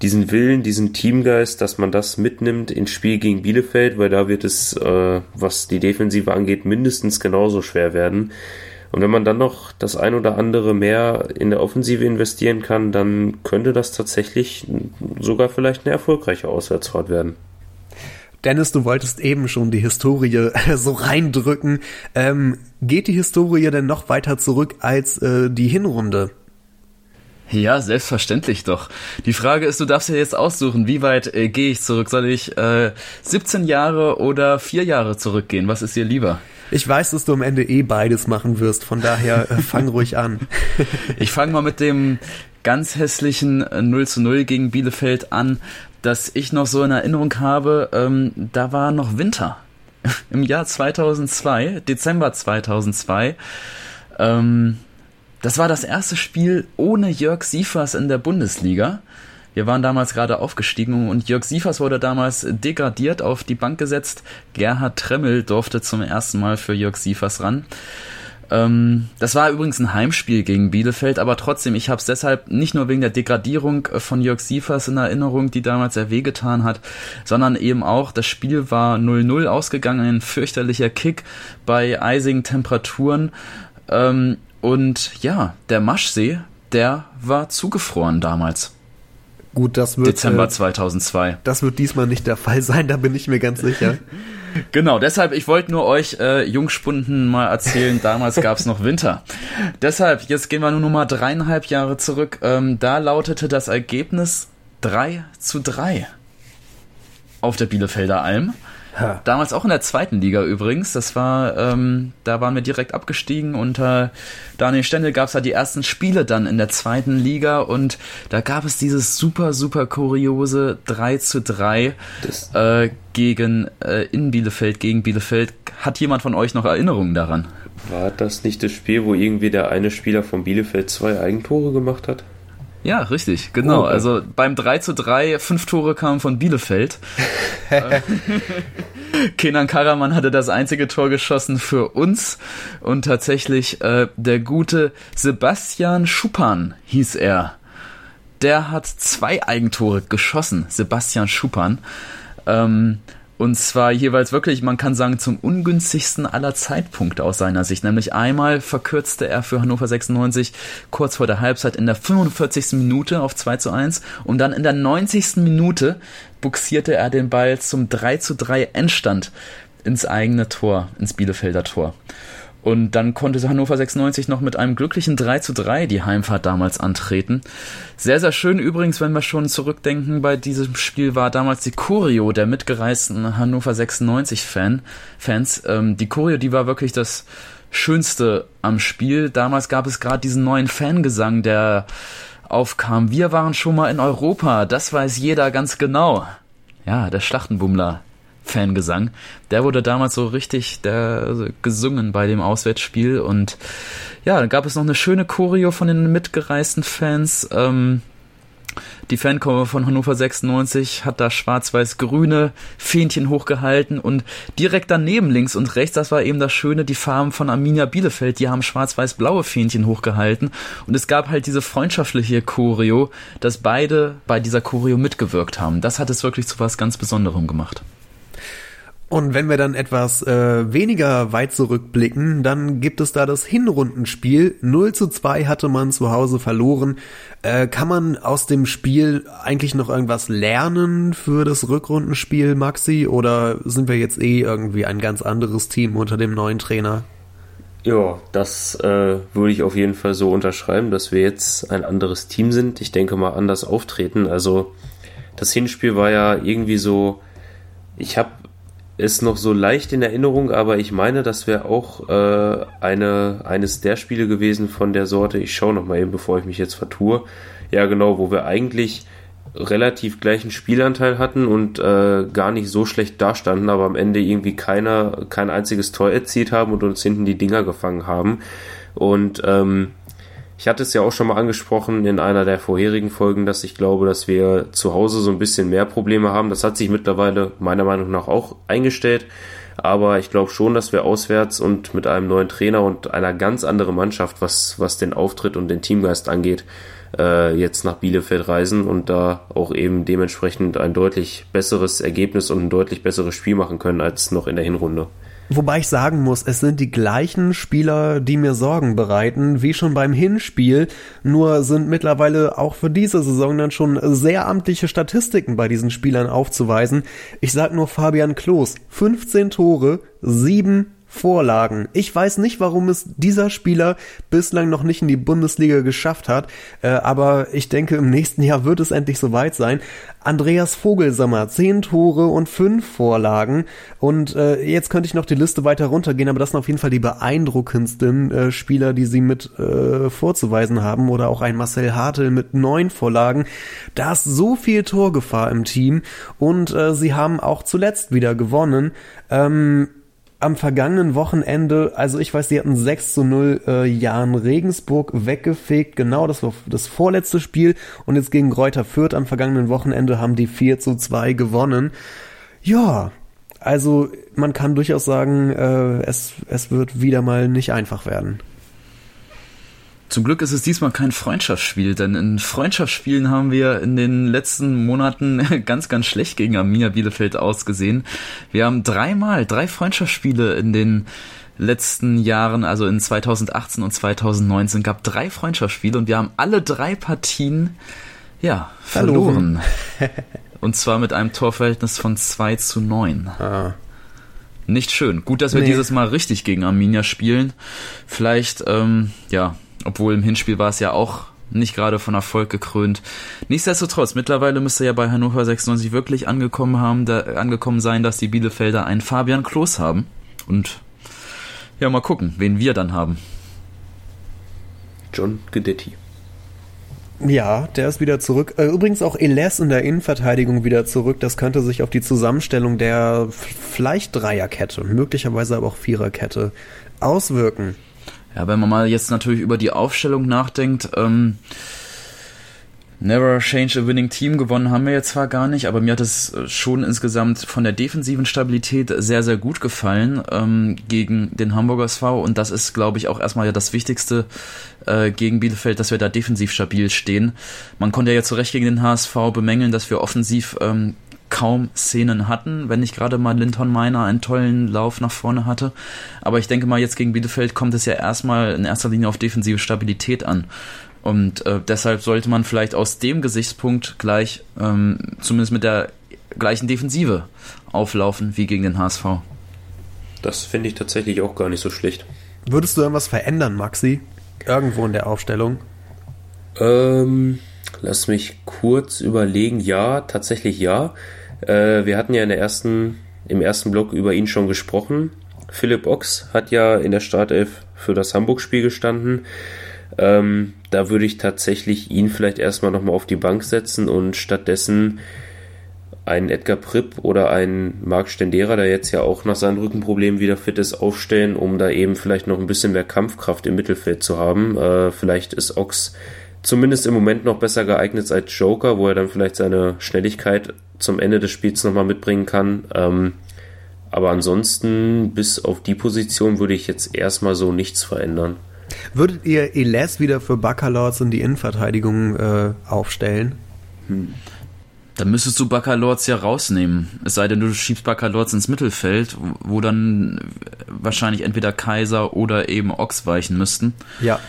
diesen Willen, diesen Teamgeist, dass man das mitnimmt ins Spiel gegen Bielefeld, weil da wird es, äh, was die Defensive angeht, mindestens genauso schwer werden. Und wenn man dann noch das ein oder andere mehr in der Offensive investieren kann, dann könnte das tatsächlich sogar vielleicht eine erfolgreiche Auswärtsfahrt werden. Dennis, du wolltest eben schon die Historie so reindrücken. Ähm, geht die Historie denn noch weiter zurück als äh, die Hinrunde? Ja, selbstverständlich doch. Die Frage ist, du darfst ja jetzt aussuchen, wie weit äh, gehe ich zurück? Soll ich äh, 17 Jahre oder 4 Jahre zurückgehen? Was ist dir lieber? Ich weiß, dass du am Ende eh beides machen wirst, von daher äh, fang ruhig an. ich fange mal mit dem ganz hässlichen 0 äh, zu 0 gegen Bielefeld an das ich noch so in Erinnerung habe, ähm, da war noch Winter. Im Jahr 2002, Dezember 2002. Ähm, das war das erste Spiel ohne Jörg Siefers in der Bundesliga. Wir waren damals gerade aufgestiegen und Jörg Siefers wurde damals degradiert auf die Bank gesetzt. Gerhard Tremmel durfte zum ersten Mal für Jörg Siefers ran. Ähm, das war übrigens ein Heimspiel gegen Bielefeld, aber trotzdem, ich habe es deshalb nicht nur wegen der Degradierung äh, von Jörg Siefers in Erinnerung, die damals sehr wehgetan hat, sondern eben auch, das Spiel war 0-0 ausgegangen, ein fürchterlicher Kick bei eisigen Temperaturen. Ähm, und ja, der Maschsee, der war zugefroren damals. Gut, das wird Dezember 2002. Äh, das wird diesmal nicht der Fall sein, da bin ich mir ganz sicher. Genau, deshalb, ich wollte nur euch äh, Jungspunden mal erzählen, damals gab es noch Winter. deshalb, jetzt gehen wir nur noch mal dreieinhalb Jahre zurück. Ähm, da lautete das Ergebnis 3 zu 3 auf der Bielefelder Alm. Ja. Damals auch in der zweiten Liga übrigens. Das war, ähm, da waren wir direkt abgestiegen. Unter Daniel Stendel gab es da die ersten Spiele dann in der zweiten Liga und da gab es dieses super, super kuriose 3 zu 3 äh, gegen äh, in Bielefeld, gegen Bielefeld. Hat jemand von euch noch Erinnerungen daran? War das nicht das Spiel, wo irgendwie der eine Spieler von Bielefeld zwei Eigentore gemacht hat? Ja, richtig, genau. Oh, okay. Also beim 3 zu 3, fünf Tore kamen von Bielefeld. Kenan Karaman hatte das einzige Tor geschossen für uns und tatsächlich äh, der gute Sebastian Schuppan hieß er. Der hat zwei Eigentore geschossen, Sebastian Schuppan. Ähm, und zwar jeweils wirklich, man kann sagen, zum ungünstigsten aller Zeitpunkte aus seiner Sicht. Nämlich einmal verkürzte er für Hannover 96 kurz vor der Halbzeit in der 45. Minute auf 2 zu 1 und dann in der 90. Minute buxierte er den Ball zum 3 zu 3 Endstand ins eigene Tor, ins Bielefelder Tor. Und dann konnte Hannover 96 noch mit einem glücklichen 3 zu 3 die Heimfahrt damals antreten. Sehr, sehr schön übrigens, wenn wir schon zurückdenken, bei diesem Spiel war damals die Choreo der mitgereisten Hannover 96 Fan, Fans. Ähm, die Choreo, die war wirklich das Schönste am Spiel. Damals gab es gerade diesen neuen Fangesang, der aufkam. Wir waren schon mal in Europa, das weiß jeder ganz genau. Ja, der Schlachtenbummler. Fangesang. Der wurde damals so richtig der, also gesungen bei dem Auswärtsspiel und ja, dann gab es noch eine schöne Choreo von den mitgereisten Fans. Ähm, die Fankurve von Hannover 96 hat da schwarz-weiß-grüne Fähnchen hochgehalten und direkt daneben links und rechts, das war eben das Schöne, die Farben von Arminia Bielefeld, die haben schwarz-weiß-blaue Fähnchen hochgehalten und es gab halt diese freundschaftliche Choreo, dass beide bei dieser Choreo mitgewirkt haben. Das hat es wirklich zu was ganz Besonderem gemacht. Und wenn wir dann etwas äh, weniger weit zurückblicken, dann gibt es da das Hinrundenspiel. 0 zu 2 hatte man zu Hause verloren. Äh, kann man aus dem Spiel eigentlich noch irgendwas lernen für das Rückrundenspiel, Maxi? Oder sind wir jetzt eh irgendwie ein ganz anderes Team unter dem neuen Trainer? Ja, das äh, würde ich auf jeden Fall so unterschreiben, dass wir jetzt ein anderes Team sind. Ich denke mal anders auftreten. Also das Hinspiel war ja irgendwie so, ich habe ist noch so leicht in Erinnerung, aber ich meine, das wäre auch äh, eine, eines der Spiele gewesen von der Sorte. Ich schaue noch mal eben, bevor ich mich jetzt vertue. Ja, genau, wo wir eigentlich relativ gleichen Spielanteil hatten und äh, gar nicht so schlecht dastanden, aber am Ende irgendwie keiner, kein einziges Tor erzielt haben und uns hinten die Dinger gefangen haben. Und ähm, ich hatte es ja auch schon mal angesprochen in einer der vorherigen Folgen, dass ich glaube, dass wir zu Hause so ein bisschen mehr Probleme haben. Das hat sich mittlerweile meiner Meinung nach auch eingestellt. Aber ich glaube schon, dass wir auswärts und mit einem neuen Trainer und einer ganz anderen Mannschaft, was, was den Auftritt und den Teamgeist angeht, äh, jetzt nach Bielefeld reisen und da auch eben dementsprechend ein deutlich besseres Ergebnis und ein deutlich besseres Spiel machen können als noch in der Hinrunde. Wobei ich sagen muss, es sind die gleichen Spieler, die mir Sorgen bereiten, wie schon beim Hinspiel, nur sind mittlerweile auch für diese Saison dann schon sehr amtliche Statistiken bei diesen Spielern aufzuweisen. Ich sag nur Fabian Klos, 15 Tore, 7 Vorlagen. Ich weiß nicht, warum es dieser Spieler bislang noch nicht in die Bundesliga geschafft hat, äh, aber ich denke, im nächsten Jahr wird es endlich soweit sein. Andreas Vogelsammer, zehn Tore und fünf Vorlagen. Und äh, jetzt könnte ich noch die Liste weiter runtergehen, aber das sind auf jeden Fall die beeindruckendsten äh, Spieler, die sie mit äh, vorzuweisen haben. Oder auch ein Marcel Hartel mit neun Vorlagen. Da ist so viel Torgefahr im Team und äh, sie haben auch zuletzt wieder gewonnen. Ähm, am vergangenen Wochenende, also ich weiß, die hatten 6 zu 0 äh, Jan Regensburg weggefegt, genau, das war das vorletzte Spiel und jetzt gegen Kräuter Fürth am vergangenen Wochenende haben die 4 zu 2 gewonnen. Ja, also man kann durchaus sagen, äh, es, es wird wieder mal nicht einfach werden. Zum Glück ist es diesmal kein Freundschaftsspiel, denn in Freundschaftsspielen haben wir in den letzten Monaten ganz, ganz schlecht gegen Arminia Bielefeld ausgesehen. Wir haben dreimal, drei Freundschaftsspiele in den letzten Jahren, also in 2018 und 2019, gab drei Freundschaftsspiele und wir haben alle drei Partien, ja, verloren. und zwar mit einem Torverhältnis von 2 zu 9. Ah. Nicht schön. Gut, dass wir nee. dieses Mal richtig gegen Arminia spielen. Vielleicht, ähm, ja, obwohl im Hinspiel war es ja auch nicht gerade von Erfolg gekrönt. Nichtsdestotrotz, mittlerweile müsste ja bei Hannover 96 wirklich angekommen haben, da, angekommen sein, dass die Bielefelder einen Fabian Klos haben. Und ja, mal gucken, wen wir dann haben. John Gedetti. Ja, der ist wieder zurück. Äh, übrigens auch Eles in der Innenverteidigung wieder zurück. Das könnte sich auf die Zusammenstellung der vielleicht Dreierkette, möglicherweise aber auch Viererkette auswirken. Ja, wenn man mal jetzt natürlich über die Aufstellung nachdenkt, ähm, Never Change a Winning Team gewonnen haben wir jetzt zwar gar nicht, aber mir hat es schon insgesamt von der defensiven Stabilität sehr, sehr gut gefallen ähm, gegen den Hamburger SV und das ist, glaube ich, auch erstmal ja das Wichtigste äh, gegen Bielefeld, dass wir da defensiv stabil stehen. Man konnte ja zu Recht gegen den HSV bemängeln, dass wir offensiv ähm, kaum Szenen hatten, wenn nicht gerade mal Linton Miner einen tollen Lauf nach vorne hatte. Aber ich denke mal, jetzt gegen Bielefeld kommt es ja erstmal in erster Linie auf defensive Stabilität an. Und äh, deshalb sollte man vielleicht aus dem Gesichtspunkt gleich, ähm, zumindest mit der gleichen Defensive auflaufen wie gegen den HSV. Das finde ich tatsächlich auch gar nicht so schlecht. Würdest du irgendwas verändern, Maxi? Irgendwo in der Aufstellung? Ähm, lass mich kurz überlegen. Ja, tatsächlich ja. Äh, wir hatten ja in der ersten, im ersten Block über ihn schon gesprochen. Philipp Ochs hat ja in der Startelf für das Hamburg-Spiel gestanden. Ähm, da würde ich tatsächlich ihn vielleicht erstmal nochmal auf die Bank setzen und stattdessen einen Edgar Pripp oder einen Marc Stendera, der jetzt ja auch nach seinen Rückenproblemen wieder fit ist, aufstellen, um da eben vielleicht noch ein bisschen mehr Kampfkraft im Mittelfeld zu haben. Äh, vielleicht ist Ox zumindest im Moment noch besser geeignet als Joker, wo er dann vielleicht seine Schnelligkeit zum Ende des Spiels nochmal mitbringen kann. Ähm, aber ansonsten, bis auf die Position, würde ich jetzt erstmal so nichts verändern. Würdet ihr Eles wieder für Baccalords in die Innenverteidigung äh, aufstellen? Hm. Dann müsstest du Baccalords ja rausnehmen. Es sei denn, du schiebst Baccalords ins Mittelfeld, wo dann wahrscheinlich entweder Kaiser oder eben Ochs weichen müssten. Ja.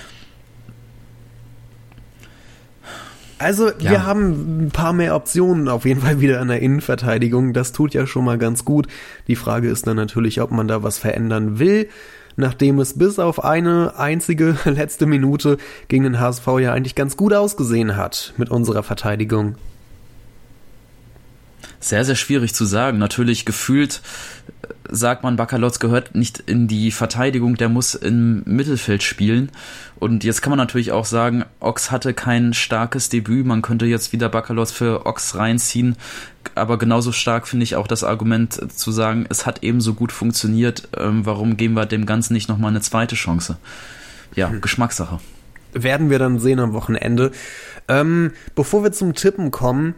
Also ja. wir haben ein paar mehr Optionen auf jeden Fall wieder in der Innenverteidigung. Das tut ja schon mal ganz gut. Die Frage ist dann natürlich, ob man da was verändern will, nachdem es bis auf eine einzige letzte Minute gegen den HSV ja eigentlich ganz gut ausgesehen hat mit unserer Verteidigung. Sehr, sehr schwierig zu sagen. Natürlich gefühlt äh, sagt man, Bakalotz gehört nicht in die Verteidigung, der muss im Mittelfeld spielen. Und jetzt kann man natürlich auch sagen, Ox hatte kein starkes Debüt. Man könnte jetzt wieder Bakalotz für Ox reinziehen. Aber genauso stark finde ich auch das Argument zu sagen, es hat eben so gut funktioniert. Ähm, warum geben wir dem Ganzen nicht nochmal eine zweite Chance? Ja, hm. Geschmackssache. Werden wir dann sehen am Wochenende. Ähm, bevor wir zum Tippen kommen,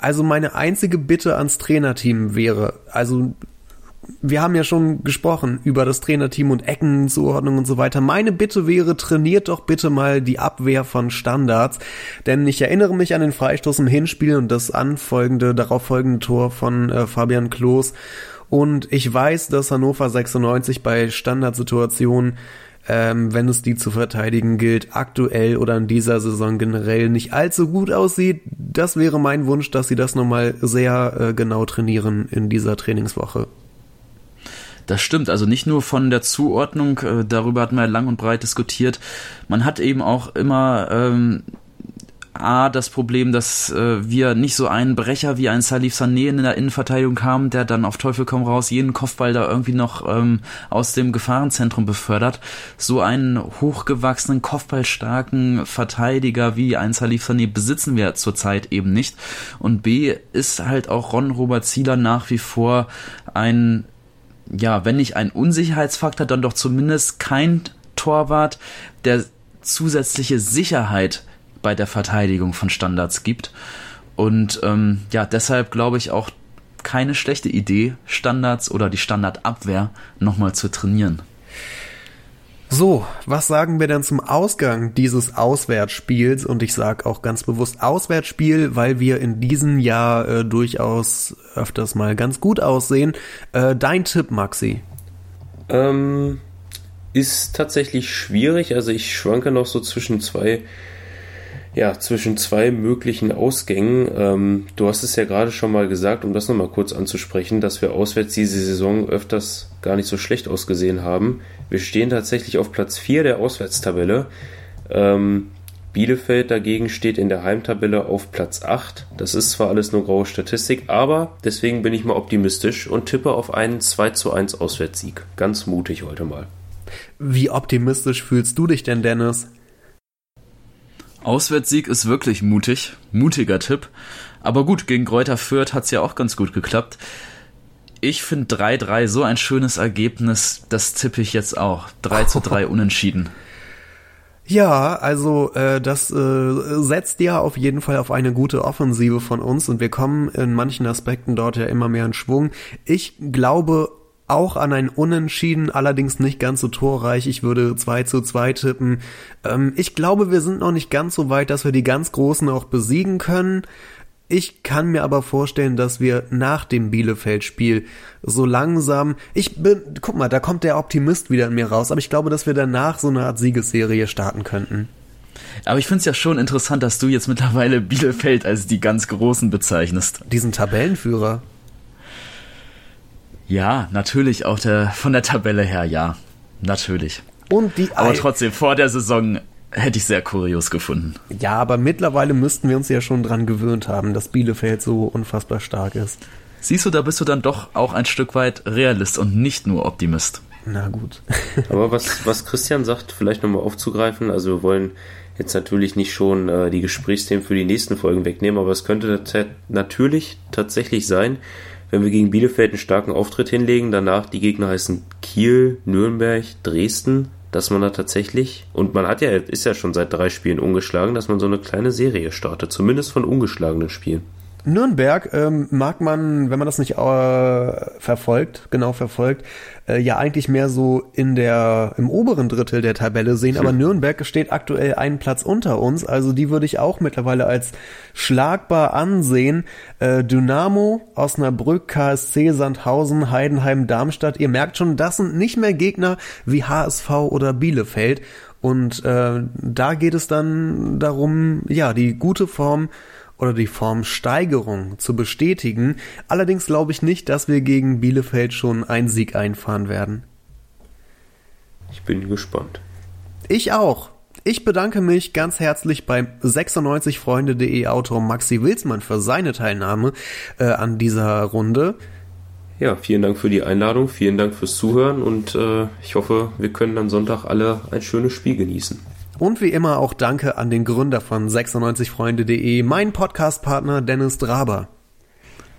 also meine einzige Bitte ans Trainerteam wäre, also wir haben ja schon gesprochen über das Trainerteam und Eckenzuordnung und so weiter. Meine Bitte wäre, trainiert doch bitte mal die Abwehr von Standards, denn ich erinnere mich an den Freistoß im Hinspiel und das anfolgende, darauf folgende Tor von äh, Fabian Klos und ich weiß, dass Hannover 96 bei Standardsituationen ähm, wenn es die zu verteidigen gilt, aktuell oder in dieser Saison generell nicht allzu gut aussieht. Das wäre mein Wunsch, dass sie das nochmal sehr äh, genau trainieren in dieser Trainingswoche. Das stimmt, also nicht nur von der Zuordnung, äh, darüber hatten wir lang und breit diskutiert. Man hat eben auch immer ähm, A, das Problem, dass äh, wir nicht so einen Brecher wie ein Salif Sané in der Innenverteidigung haben, der dann auf Teufel komm raus jeden Kopfball da irgendwie noch ähm, aus dem Gefahrenzentrum befördert. So einen hochgewachsenen, kopfballstarken Verteidiger wie ein Salif Sané besitzen wir zurzeit eben nicht. Und B ist halt auch Ron Robert Zieler nach wie vor ein, ja, wenn nicht ein Unsicherheitsfaktor, dann doch zumindest kein Torwart, der zusätzliche Sicherheit bei der Verteidigung von Standards gibt. Und ähm, ja, deshalb glaube ich auch keine schlechte Idee, Standards oder die Standardabwehr nochmal zu trainieren. So, was sagen wir denn zum Ausgang dieses Auswärtsspiels? Und ich sage auch ganz bewusst Auswärtsspiel, weil wir in diesem Jahr äh, durchaus öfters mal ganz gut aussehen. Äh, dein Tipp, Maxi? Ähm, ist tatsächlich schwierig. Also ich schwanke noch so zwischen zwei ja, zwischen zwei möglichen Ausgängen. Ähm, du hast es ja gerade schon mal gesagt, um das nochmal kurz anzusprechen, dass wir auswärts diese Saison öfters gar nicht so schlecht ausgesehen haben. Wir stehen tatsächlich auf Platz 4 der Auswärtstabelle. Ähm, Bielefeld dagegen steht in der Heimtabelle auf Platz 8. Das ist zwar alles nur graue Statistik, aber deswegen bin ich mal optimistisch und tippe auf einen 2 zu 1 Auswärtssieg. Ganz mutig heute mal. Wie optimistisch fühlst du dich denn, Dennis? Auswärtssieg ist wirklich mutig, mutiger Tipp. Aber gut, gegen Kräuter Fürth hat's ja auch ganz gut geklappt. Ich finde 3-3 so ein schönes Ergebnis, das tippe ich jetzt auch. 3 zu 3 unentschieden. Ja, also äh, das äh, setzt ja auf jeden Fall auf eine gute Offensive von uns und wir kommen in manchen Aspekten dort ja immer mehr in Schwung. Ich glaube auch an ein Unentschieden, allerdings nicht ganz so torreich. Ich würde 2 zu 2 tippen. Ähm, ich glaube, wir sind noch nicht ganz so weit, dass wir die ganz Großen auch besiegen können. Ich kann mir aber vorstellen, dass wir nach dem Bielefeld-Spiel so langsam, ich bin, guck mal, da kommt der Optimist wieder in mir raus, aber ich glaube, dass wir danach so eine Art Siegesserie starten könnten. Aber ich finde es ja schon interessant, dass du jetzt mittlerweile Bielefeld als die ganz Großen bezeichnest. Diesen Tabellenführer. Ja, natürlich auch der, von der Tabelle her, ja. Natürlich. Und die Aber trotzdem, vor der Saison hätte ich sehr kurios gefunden. Ja, aber mittlerweile müssten wir uns ja schon dran gewöhnt haben, dass Bielefeld so unfassbar stark ist. Siehst du, da bist du dann doch auch ein Stück weit Realist und nicht nur Optimist. Na gut. Aber was, was Christian sagt, vielleicht nochmal aufzugreifen, also wir wollen jetzt natürlich nicht schon äh, die Gesprächsthemen für die nächsten Folgen wegnehmen, aber es könnte natürlich tatsächlich sein, wenn wir gegen Bielefeld einen starken Auftritt hinlegen, danach die Gegner heißen Kiel, Nürnberg, Dresden, dass man da tatsächlich, und man hat ja, ist ja schon seit drei Spielen ungeschlagen, dass man so eine kleine Serie startet, zumindest von ungeschlagenen Spielen. Nürnberg ähm, mag man, wenn man das nicht äh, verfolgt, genau verfolgt, äh, ja eigentlich mehr so in der im oberen Drittel der Tabelle sehen. Aber Nürnberg steht aktuell einen Platz unter uns, also die würde ich auch mittlerweile als schlagbar ansehen. Äh, Dynamo, Osnabrück, KSC, Sandhausen, Heidenheim, Darmstadt. Ihr merkt schon, das sind nicht mehr Gegner wie HSV oder Bielefeld. Und äh, da geht es dann darum, ja, die gute Form oder die Formsteigerung zu bestätigen. Allerdings glaube ich nicht, dass wir gegen Bielefeld schon einen Sieg einfahren werden. Ich bin gespannt. Ich auch. Ich bedanke mich ganz herzlich beim 96freunde.de Autor Maxi Wilsmann für seine Teilnahme äh, an dieser Runde. Ja, vielen Dank für die Einladung, vielen Dank fürs Zuhören und äh, ich hoffe, wir können am Sonntag alle ein schönes Spiel genießen. Und wie immer auch danke an den Gründer von 96freunde.de, mein Podcastpartner Dennis Draber.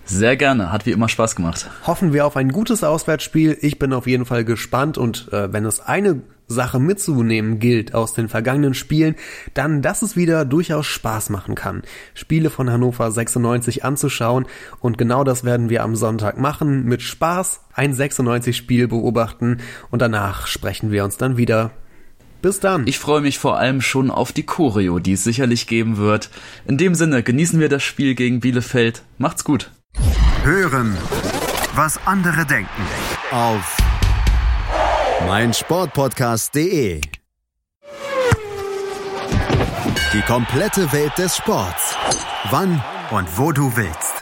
Sehr gerne, hat wie immer Spaß gemacht. Hoffen wir auf ein gutes Auswärtsspiel. Ich bin auf jeden Fall gespannt und äh, wenn es eine Sache mitzunehmen gilt aus den vergangenen Spielen, dann, dass es wieder durchaus Spaß machen kann, Spiele von Hannover 96 anzuschauen und genau das werden wir am Sonntag machen, mit Spaß ein 96 Spiel beobachten und danach sprechen wir uns dann wieder. Bis dann. Ich freue mich vor allem schon auf die Choreo, die es sicherlich geben wird. In dem Sinne, genießen wir das Spiel gegen Bielefeld. Macht's gut. Hören, was andere denken. Auf meinsportpodcast.de. Die komplette Welt des Sports. Wann und wo du willst.